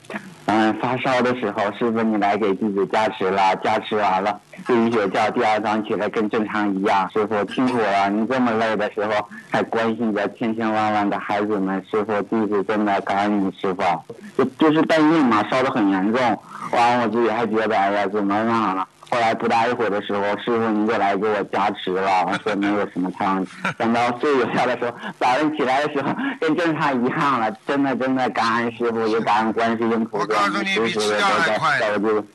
嗯发烧的时候，师傅你来给弟子加持了，加持完了，第一觉觉第二早起来跟正常一样。师傅辛苦了，你这么累的时候还关心着千千万万的孩子们，师傅弟子真的感恩你师傅。就就是半夜嘛，烧得很严重，完了我自己还觉得哎呀怎么样了。后来不大一会儿的时候，师傅您就来给我加持了，说没有什么汤。等到睡一觉的时候，早上起来的时候跟正常一样了，真的真的感恩师傅，也感恩观世音菩萨。我告诉你，比吃药还快，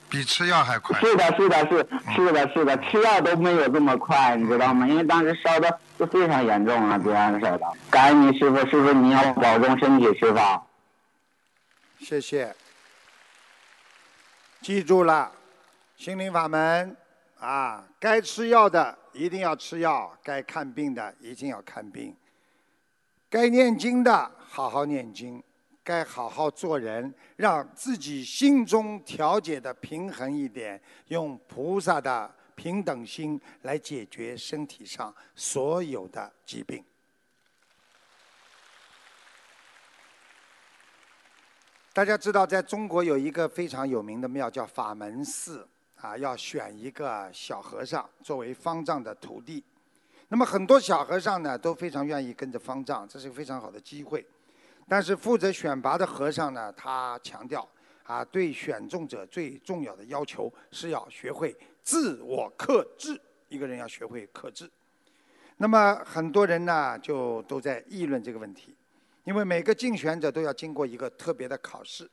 比吃药还快。是的，是的，是是的，是的，吃药都没有这么快，你知道吗？因为当时烧的就非常严重了，这样烧的。感恩你师傅，师傅你要保重身体，师傅。谢谢，记住了。心灵法门啊，该吃药的一定要吃药，该看病的一定要看病，该念经的好好念经，该好好做人，让自己心中调节的平衡一点，用菩萨的平等心来解决身体上所有的疾病。大家知道，在中国有一个非常有名的庙叫法门寺。啊，要选一个小和尚作为方丈的徒弟。那么很多小和尚呢都非常愿意跟着方丈，这是个非常好的机会。但是负责选拔的和尚呢，他强调啊，对选中者最重要的要求是要学会自我克制。一个人要学会克制。那么很多人呢就都在议论这个问题，因为每个竞选者都要经过一个特别的考试。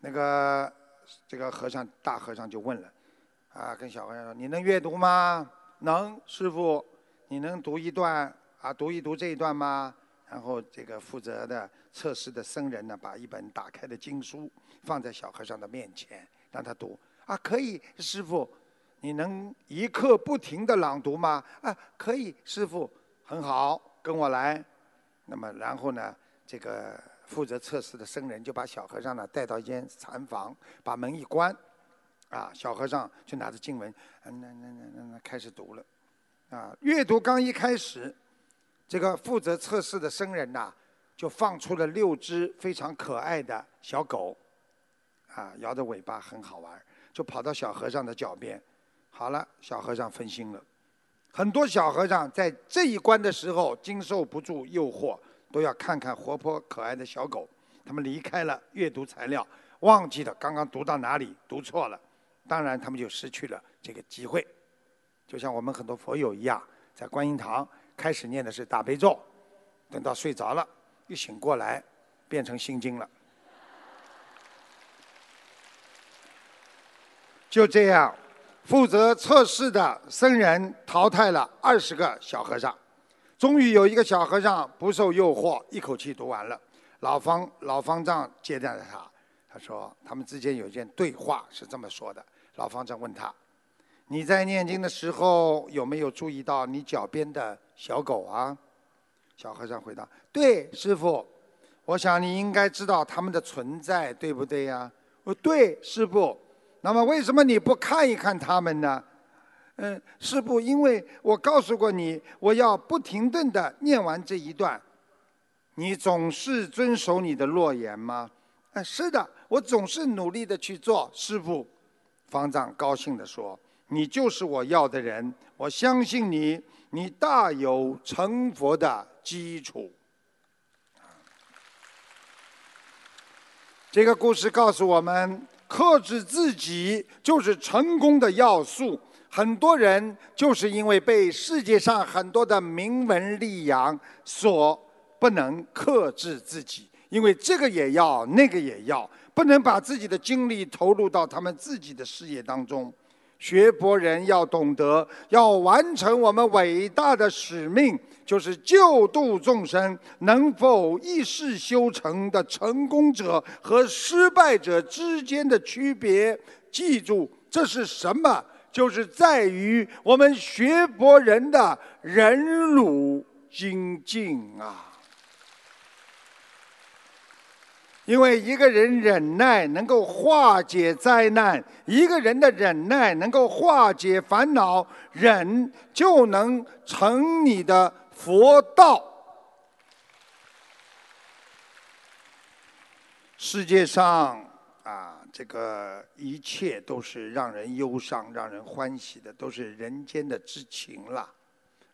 那个。这个和尚大和尚就问了，啊，跟小和尚说：“你能阅读吗？”“能，师傅。”“你能读一段啊？读一读这一段吗？”然后这个负责的测试的僧人呢，把一本打开的经书放在小和尚的面前，让他读。啊，可以，师傅。你能一刻不停的朗读吗？啊，可以，师傅。很好，跟我来。那么，然后呢，这个。负责测试的僧人就把小和尚呢带到一间禅房，把门一关，啊，小和尚就拿着经文，那那那那那开始读了，啊，阅读刚一开始，这个负责测试的僧人呐，就放出了六只非常可爱的小狗，啊，摇着尾巴很好玩，就跑到小和尚的脚边，好了，小和尚分心了，很多小和尚在这一关的时候经受不住诱惑。都要看看活泼可爱的小狗，他们离开了阅读材料，忘记了刚刚读到哪里，读错了，当然他们就失去了这个机会。就像我们很多佛友一样，在观音堂开始念的是大悲咒，等到睡着了，一醒过来变成心经了。就这样，负责测试的僧人淘汰了二十个小和尚。终于有一个小和尚不受诱惑，一口气读完了。老方老方丈接待了他，他说他们之间有一件对话是这么说的：老方丈问他，你在念经的时候有没有注意到你脚边的小狗啊？小和尚回答：对，师傅，我想你应该知道它们的存在，对不对呀？哦，对，师傅。那么为什么你不看一看它们呢？嗯，师傅，因为我告诉过你，我要不停顿的念完这一段，你总是遵守你的诺言吗？嗯，是的，我总是努力的去做。师傅，方丈高兴的说：“你就是我要的人，我相信你，你大有成佛的基础。”这个故事告诉我们，克制自己就是成功的要素。很多人就是因为被世界上很多的名闻利养所不能克制自己，因为这个也要，那个也要，不能把自己的精力投入到他们自己的事业当中。学佛人要懂得，要完成我们伟大的使命，就是救度众生。能否一世修成的成功者和失败者之间的区别，记住，这是什么？就是在于我们学佛人的忍辱精进啊！因为一个人忍耐能够化解灾难，一个人的忍耐能够化解烦恼，忍就能成你的佛道。世界上。这个一切都是让人忧伤、让人欢喜的，都是人间的之情了，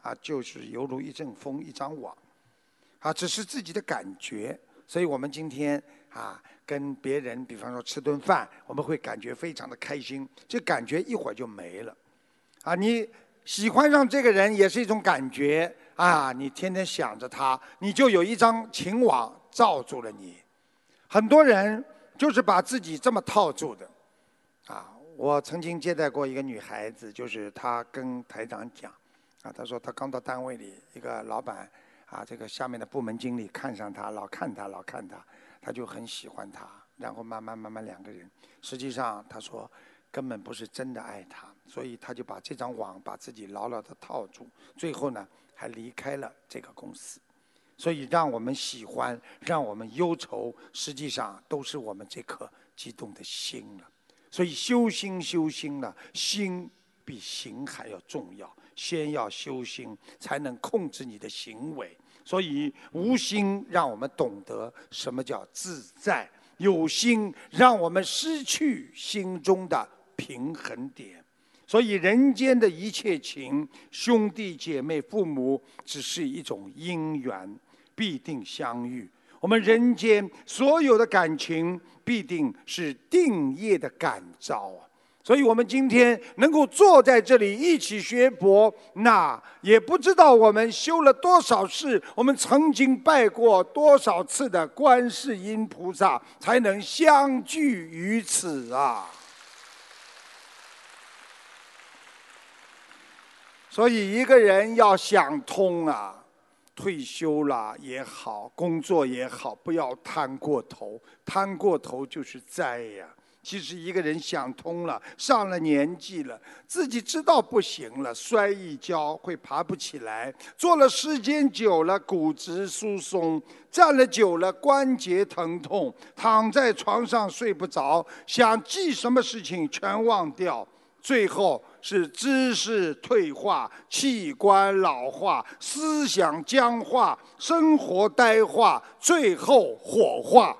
啊，就是犹如一阵风、一张网，啊，只是自己的感觉。所以我们今天啊，跟别人，比方说吃顿饭，我们会感觉非常的开心，这感觉一会儿就没了。啊，你喜欢上这个人也是一种感觉啊，你天天想着他，你就有一张情网罩住了你。很多人。就是把自己这么套住的，啊！我曾经接待过一个女孩子，就是她跟台长讲，啊，她说她刚到单位里，一个老板，啊，这个下面的部门经理看上她，老看她，老看她，她就很喜欢她，然后慢慢慢慢两个人，实际上她说根本不是真的爱她，所以她就把这张网把自己牢牢的套住，最后呢还离开了这个公司。所以，让我们喜欢，让我们忧愁，实际上都是我们这颗激动的心了。所以，修心修心了，心比行还要重要。先要修心，才能控制你的行为。所以，无心让我们懂得什么叫自在；有心，让我们失去心中的平衡点。所以，人间的一切情，兄弟姐妹、父母，只是一种因缘。必定相遇。我们人间所有的感情，必定是定业的感召啊！所以，我们今天能够坐在这里一起学佛，那也不知道我们修了多少世，我们曾经拜过多少次的观世音菩萨，才能相聚于此啊！所以，一个人要想通啊！退休了也好，工作也好，不要贪过头，贪过头就是灾呀。其实一个人想通了，上了年纪了，自己知道不行了，摔一跤会爬不起来，坐了时间久了骨质疏松，站了久了关节疼痛，躺在床上睡不着，想记什么事情全忘掉，最后。是知识退化、器官老化、思想僵化、生活呆化，最后火化。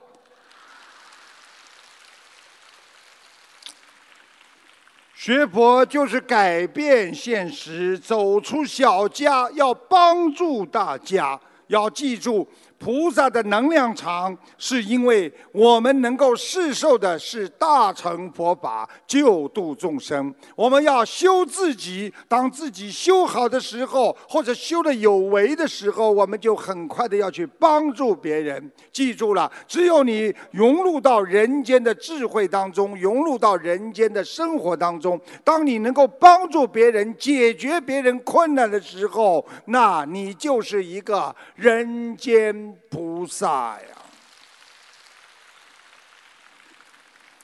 学佛就是改变现实，走出小家，要帮助大家。要记住。菩萨的能量场，是因为我们能够试受的是大乘佛法，救度众生。我们要修自己，当自己修好的时候，或者修的有为的时候，我们就很快的要去帮助别人。记住了，只有你融入到人间的智慧当中，融入到人间的生活当中，当你能够帮助别人、解决别人困难的时候，那你就是一个人间。菩萨呀，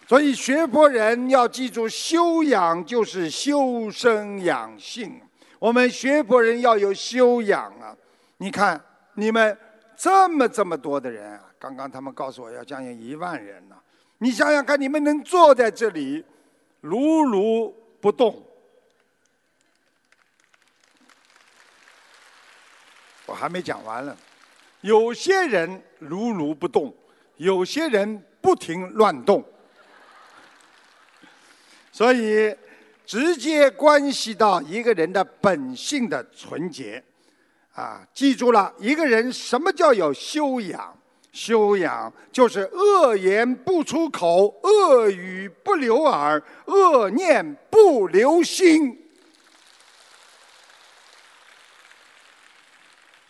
所以学佛人要记住，修养就是修身养性。我们学佛人要有修养啊！你看，你们这么这么多的人啊，刚刚他们告诉我要将近一万人呢。你想想看，你们能坐在这里如如不动？我还没讲完呢。有些人如如不动，有些人不停乱动，所以直接关系到一个人的本性的纯洁。啊，记住了，一个人什么叫有修养？修养就是恶言不出口，恶语不留耳，恶念不留心。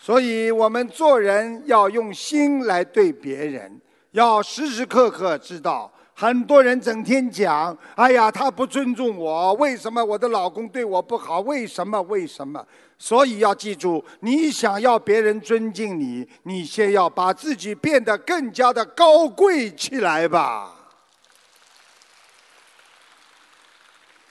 所以我们做人要用心来对别人，要时时刻刻知道。很多人整天讲：“哎呀，他不尊重我，为什么我的老公对我不好？为什么？为什么？”所以要记住，你想要别人尊敬你，你先要把自己变得更加的高贵起来吧。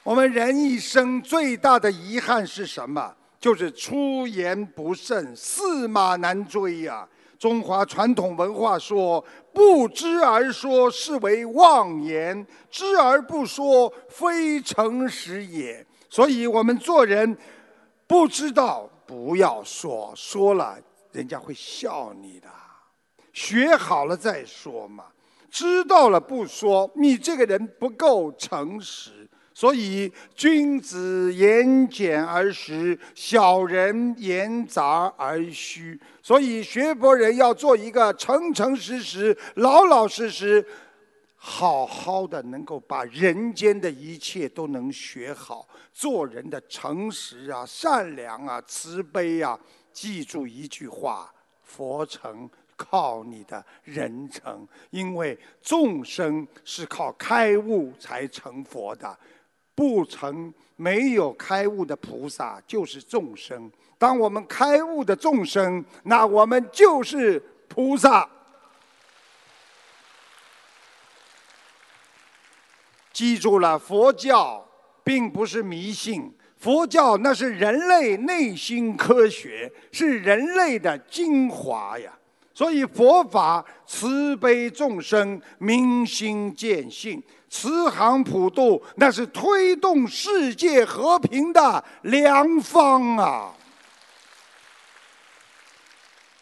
我们人一生最大的遗憾是什么？就是出言不慎，驷马难追呀。中华传统文化说：“不知而说，是为妄言；知而不说，非诚实也。”所以，我们做人不知道不要说，说了人家会笑你的。学好了再说嘛。知道了不说，你这个人不够诚实。所以，君子言简而实，小人言杂而虚。所以，学佛人要做一个诚诚实实、老老实实、好好的，能够把人间的一切都能学好。做人的诚实啊、善良啊、慈悲啊，记住一句话：佛成靠你的人成，因为众生是靠开悟才成佛的。不成没有开悟的菩萨就是众生。当我们开悟的众生，那我们就是菩萨。记住了，佛教并不是迷信，佛教那是人类内心科学，是人类的精华呀。所以佛法慈悲众生，明心见性。慈航普渡，那是推动世界和平的良方啊！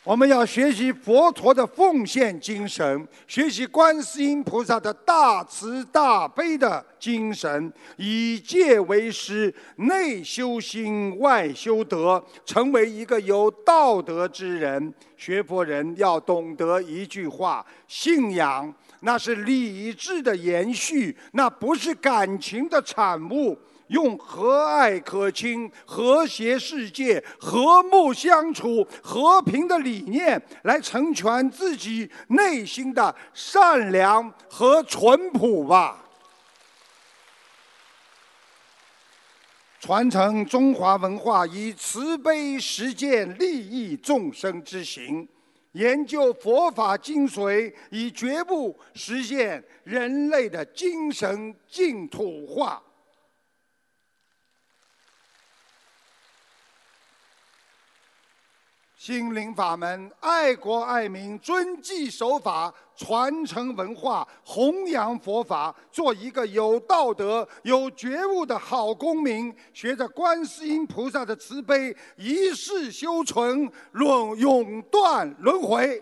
我们要学习佛陀的奉献精神，学习观世音菩萨的大慈大悲的精神，以戒为师，内修心，外修德，成为一个有道德之人。学佛人要懂得一句话：信仰。那是理智的延续，那不是感情的产物。用和蔼可亲、和谐世界、和睦相处、和平的理念来成全自己内心的善良和淳朴吧。传承中华文化，以慈悲实践利益众生之行。研究佛法精髓，以觉悟实现人类的精神净土化。心灵法门，爱国爱民，遵纪守法，传承文化，弘扬佛法，做一个有道德、有觉悟的好公民。学着观世音菩萨的慈悲，一世修存，永永断轮回。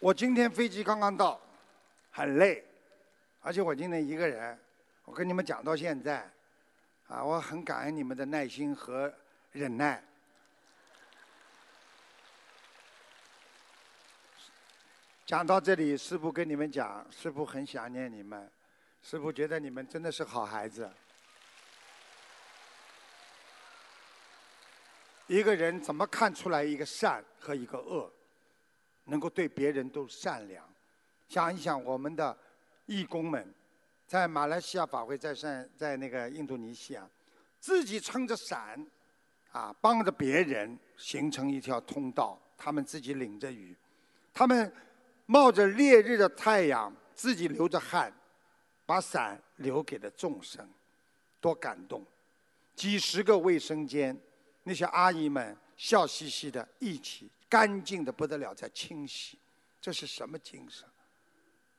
我今天飞机刚刚到，很累，而且我今天一个人。我跟你们讲到现在。啊，我很感恩你们的耐心和忍耐。讲到这里，师傅跟你们讲，师傅很想念你们，师傅觉得你们真的是好孩子。一个人怎么看出来一个善和一个恶？能够对别人都善良？想一想我们的义工们。在马来西亚法会，在上，在那个印度尼西亚，自己撑着伞，啊，帮着别人形成一条通道。他们自己淋着雨，他们冒着烈日的太阳，自己流着汗，把伞留给了众生，多感动！几十个卫生间，那些阿姨们笑嘻嘻的，一起干净的不得了，在清洗。这是什么精神？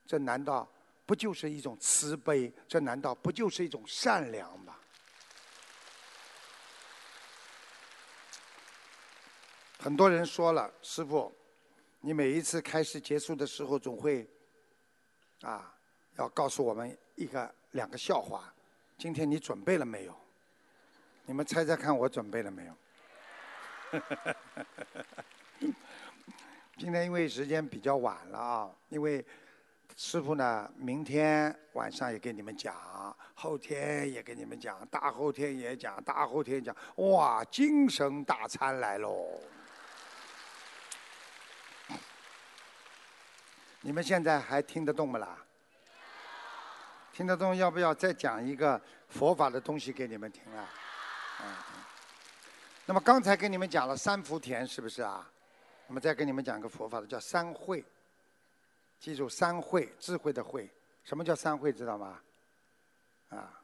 这难道？不就是一种慈悲？这难道不就是一种善良吗？很多人说了，师傅，你每一次开始结束的时候，总会啊，要告诉我们一个两个笑话。今天你准备了没有？你们猜猜看，我准备了没有？今天因为时间比较晚了啊，因为。师傅呢，明天晚上也给你们讲，后天也给你们讲，大后天也讲，大后天讲，哇，精神大餐来喽！你们现在还听得懂不啦？听得懂，要不要再讲一个佛法的东西给你们听啊？嗯。那么刚才跟你们讲了三福田，是不是啊？那么再跟你们讲个佛法的，叫三慧。记住三慧，智慧的慧。什么叫三慧？知道吗？啊，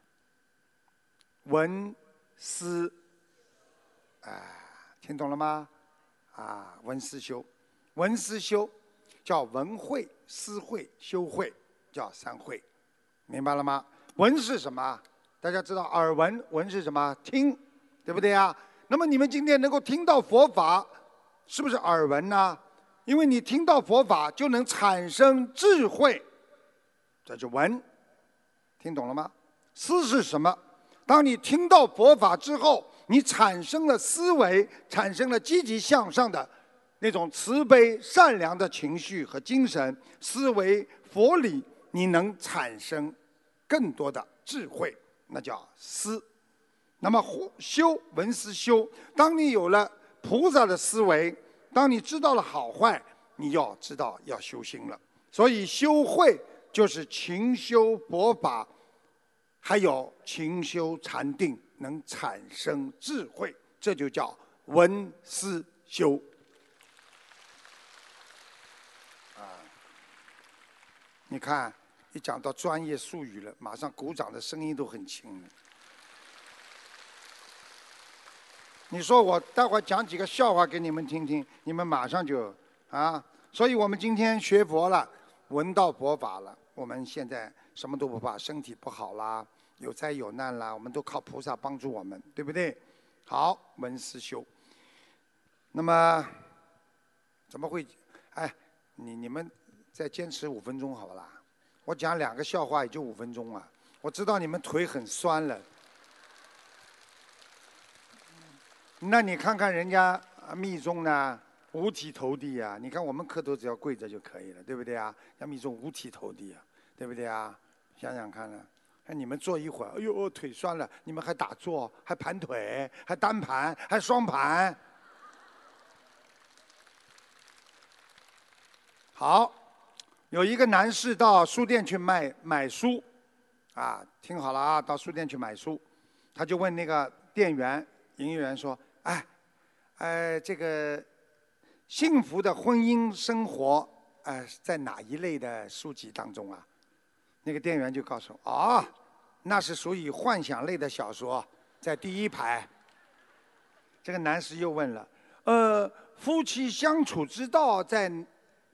闻思，哎，听懂了吗？啊，闻思修，闻思修，叫闻慧、思慧、修慧，叫三慧，明白了吗？闻是什么？大家知道耳闻，闻是什么？听，对不对呀？那么你们今天能够听到佛法，是不是耳闻呢？因为你听到佛法，就能产生智慧，这就闻，听懂了吗？思是什么？当你听到佛法之后，你产生了思维，产生了积极向上的那种慈悲善良的情绪和精神，思维佛理，你能产生更多的智慧，那叫思。那么修闻思修，当你有了菩萨的思维。当你知道了好坏，你要知道要修心了。所以修慧就是勤修佛法，还有勤修禅定，能产生智慧，这就叫闻思修。啊，你看，一讲到专业术语了，马上鼓掌的声音都很轻了。你说我待会儿讲几个笑话给你们听听，你们马上就啊！所以我们今天学佛了，闻到佛法了，我们现在什么都不怕，身体不好啦，有灾有难啦，我们都靠菩萨帮助我们，对不对？好，闻思修。那么怎么会？哎，你你们再坚持五分钟好不啦？我讲两个笑话也就五分钟啊！我知道你们腿很酸了。那你看看人家密宗呢，五体投地啊！你看我们磕头只要跪着就可以了，对不对啊？那密宗五体投地啊，对不对啊？想想看呢，看你们坐一会儿，哎呦腿酸了，你们还打坐，还盘腿，还单盘，还双盘。好，有一个男士到书店去卖买书，啊，听好了啊，到书店去买书，他就问那个店员、营业员说。哎，呃，这个幸福的婚姻生活，呃，在哪一类的书籍当中啊？那个店员就告诉我，啊，那是属于幻想类的小说，在第一排。这个男士又问了，呃，夫妻相处之道在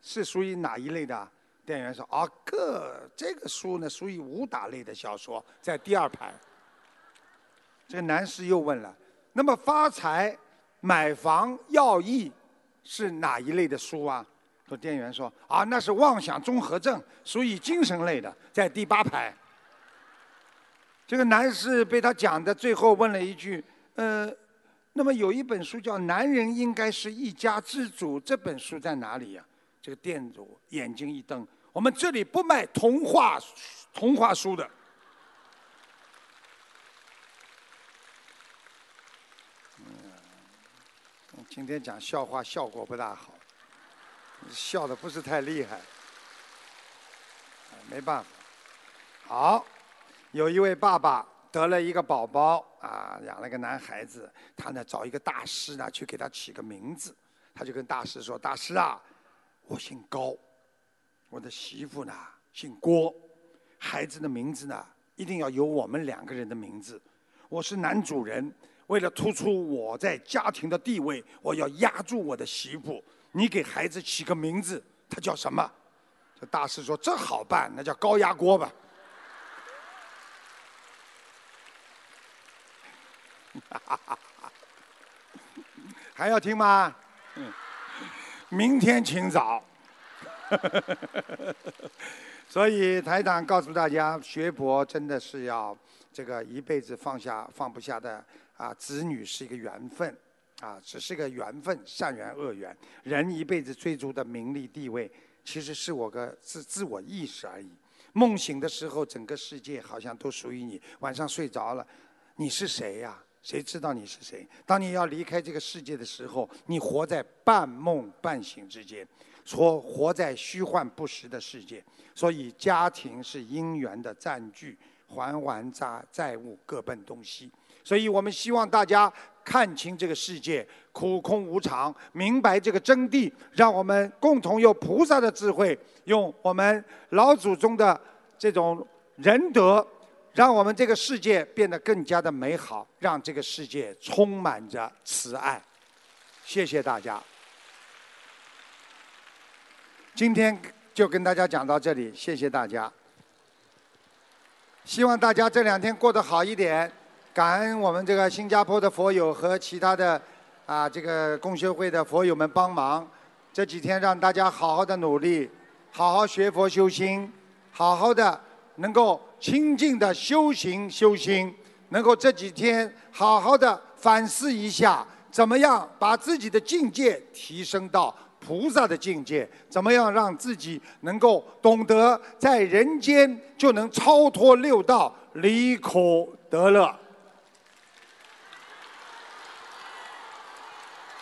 是属于哪一类的？店员说，啊，个这个书呢，属于武打类的小说，在第二排。这个男士又问了。那么发财、买房、要义是哪一类的书啊？说店员说啊，那是妄想综合症，属于精神类的，在第八排。这个男士被他讲的最后问了一句：呃，那么有一本书叫《男人应该是一家之主》，这本书在哪里呀？这个店主眼睛一瞪：我们这里不卖童话童话书的。今天讲笑话效果不大好，笑的不是太厉害，没办法。好，有一位爸爸得了一个宝宝啊，养了个男孩子，他呢找一个大师呢去给他起个名字，他就跟大师说：“大师啊，我姓高，我的媳妇呢姓郭，孩子的名字呢一定要有我们两个人的名字，我是男主人。”为了突出我在家庭的地位，我要压住我的媳妇。你给孩子起个名字，他叫什么？这大师说：“这好办，那叫高压锅吧。”哈哈还要听吗？明天请早。所以台长告诉大家，学佛真的是要这个一辈子放下放不下的。啊，子女是一个缘分，啊，只是个缘分，善缘恶缘。人一辈子追逐的名利地位，其实是我个自自我意识而已。梦醒的时候，整个世界好像都属于你。晚上睡着了，你是谁呀？谁知道你是谁？当你要离开这个世界的时候，你活在半梦半醒之间，说活在虚幻不实的世界。所以，家庭是姻缘的占据，还完债债务各奔东西。所以我们希望大家看清这个世界苦空无常，明白这个真谛，让我们共同用菩萨的智慧，用我们老祖宗的这种仁德，让我们这个世界变得更加的美好，让这个世界充满着慈爱。谢谢大家，今天就跟大家讲到这里，谢谢大家。希望大家这两天过得好一点。感恩我们这个新加坡的佛友和其他的啊这个共修会的佛友们帮忙，这几天让大家好好的努力，好好学佛修心，好好的能够清净的修行修心，能够这几天好好的反思一下，怎么样把自己的境界提升到菩萨的境界，怎么样让自己能够懂得在人间就能超脱六道，离苦得乐。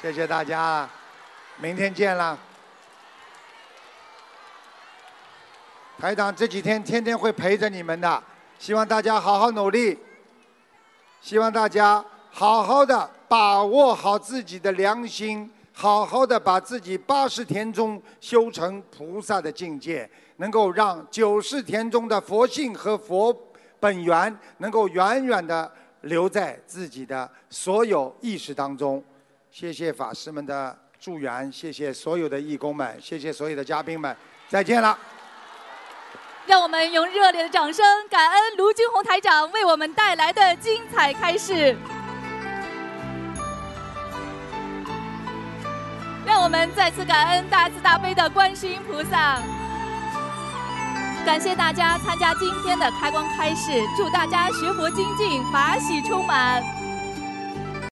谢谢大家，明天见了。台长这几天天天会陪着你们的，希望大家好好努力，希望大家好好的把握好自己的良心，好好的把自己八十田中修成菩萨的境界，能够让九世田中的佛性和佛本源能够远远的留在自己的所有意识当中。谢谢法师们的助缘，谢谢所有的义工们，谢谢所有的嘉宾们，再见了。让我们用热烈的掌声，感恩卢军红台长为我们带来的精彩开示。让我们再次感恩大慈大悲的观世音菩萨。感谢大家参加今天的开光开示，祝大家学佛精进，法喜充满。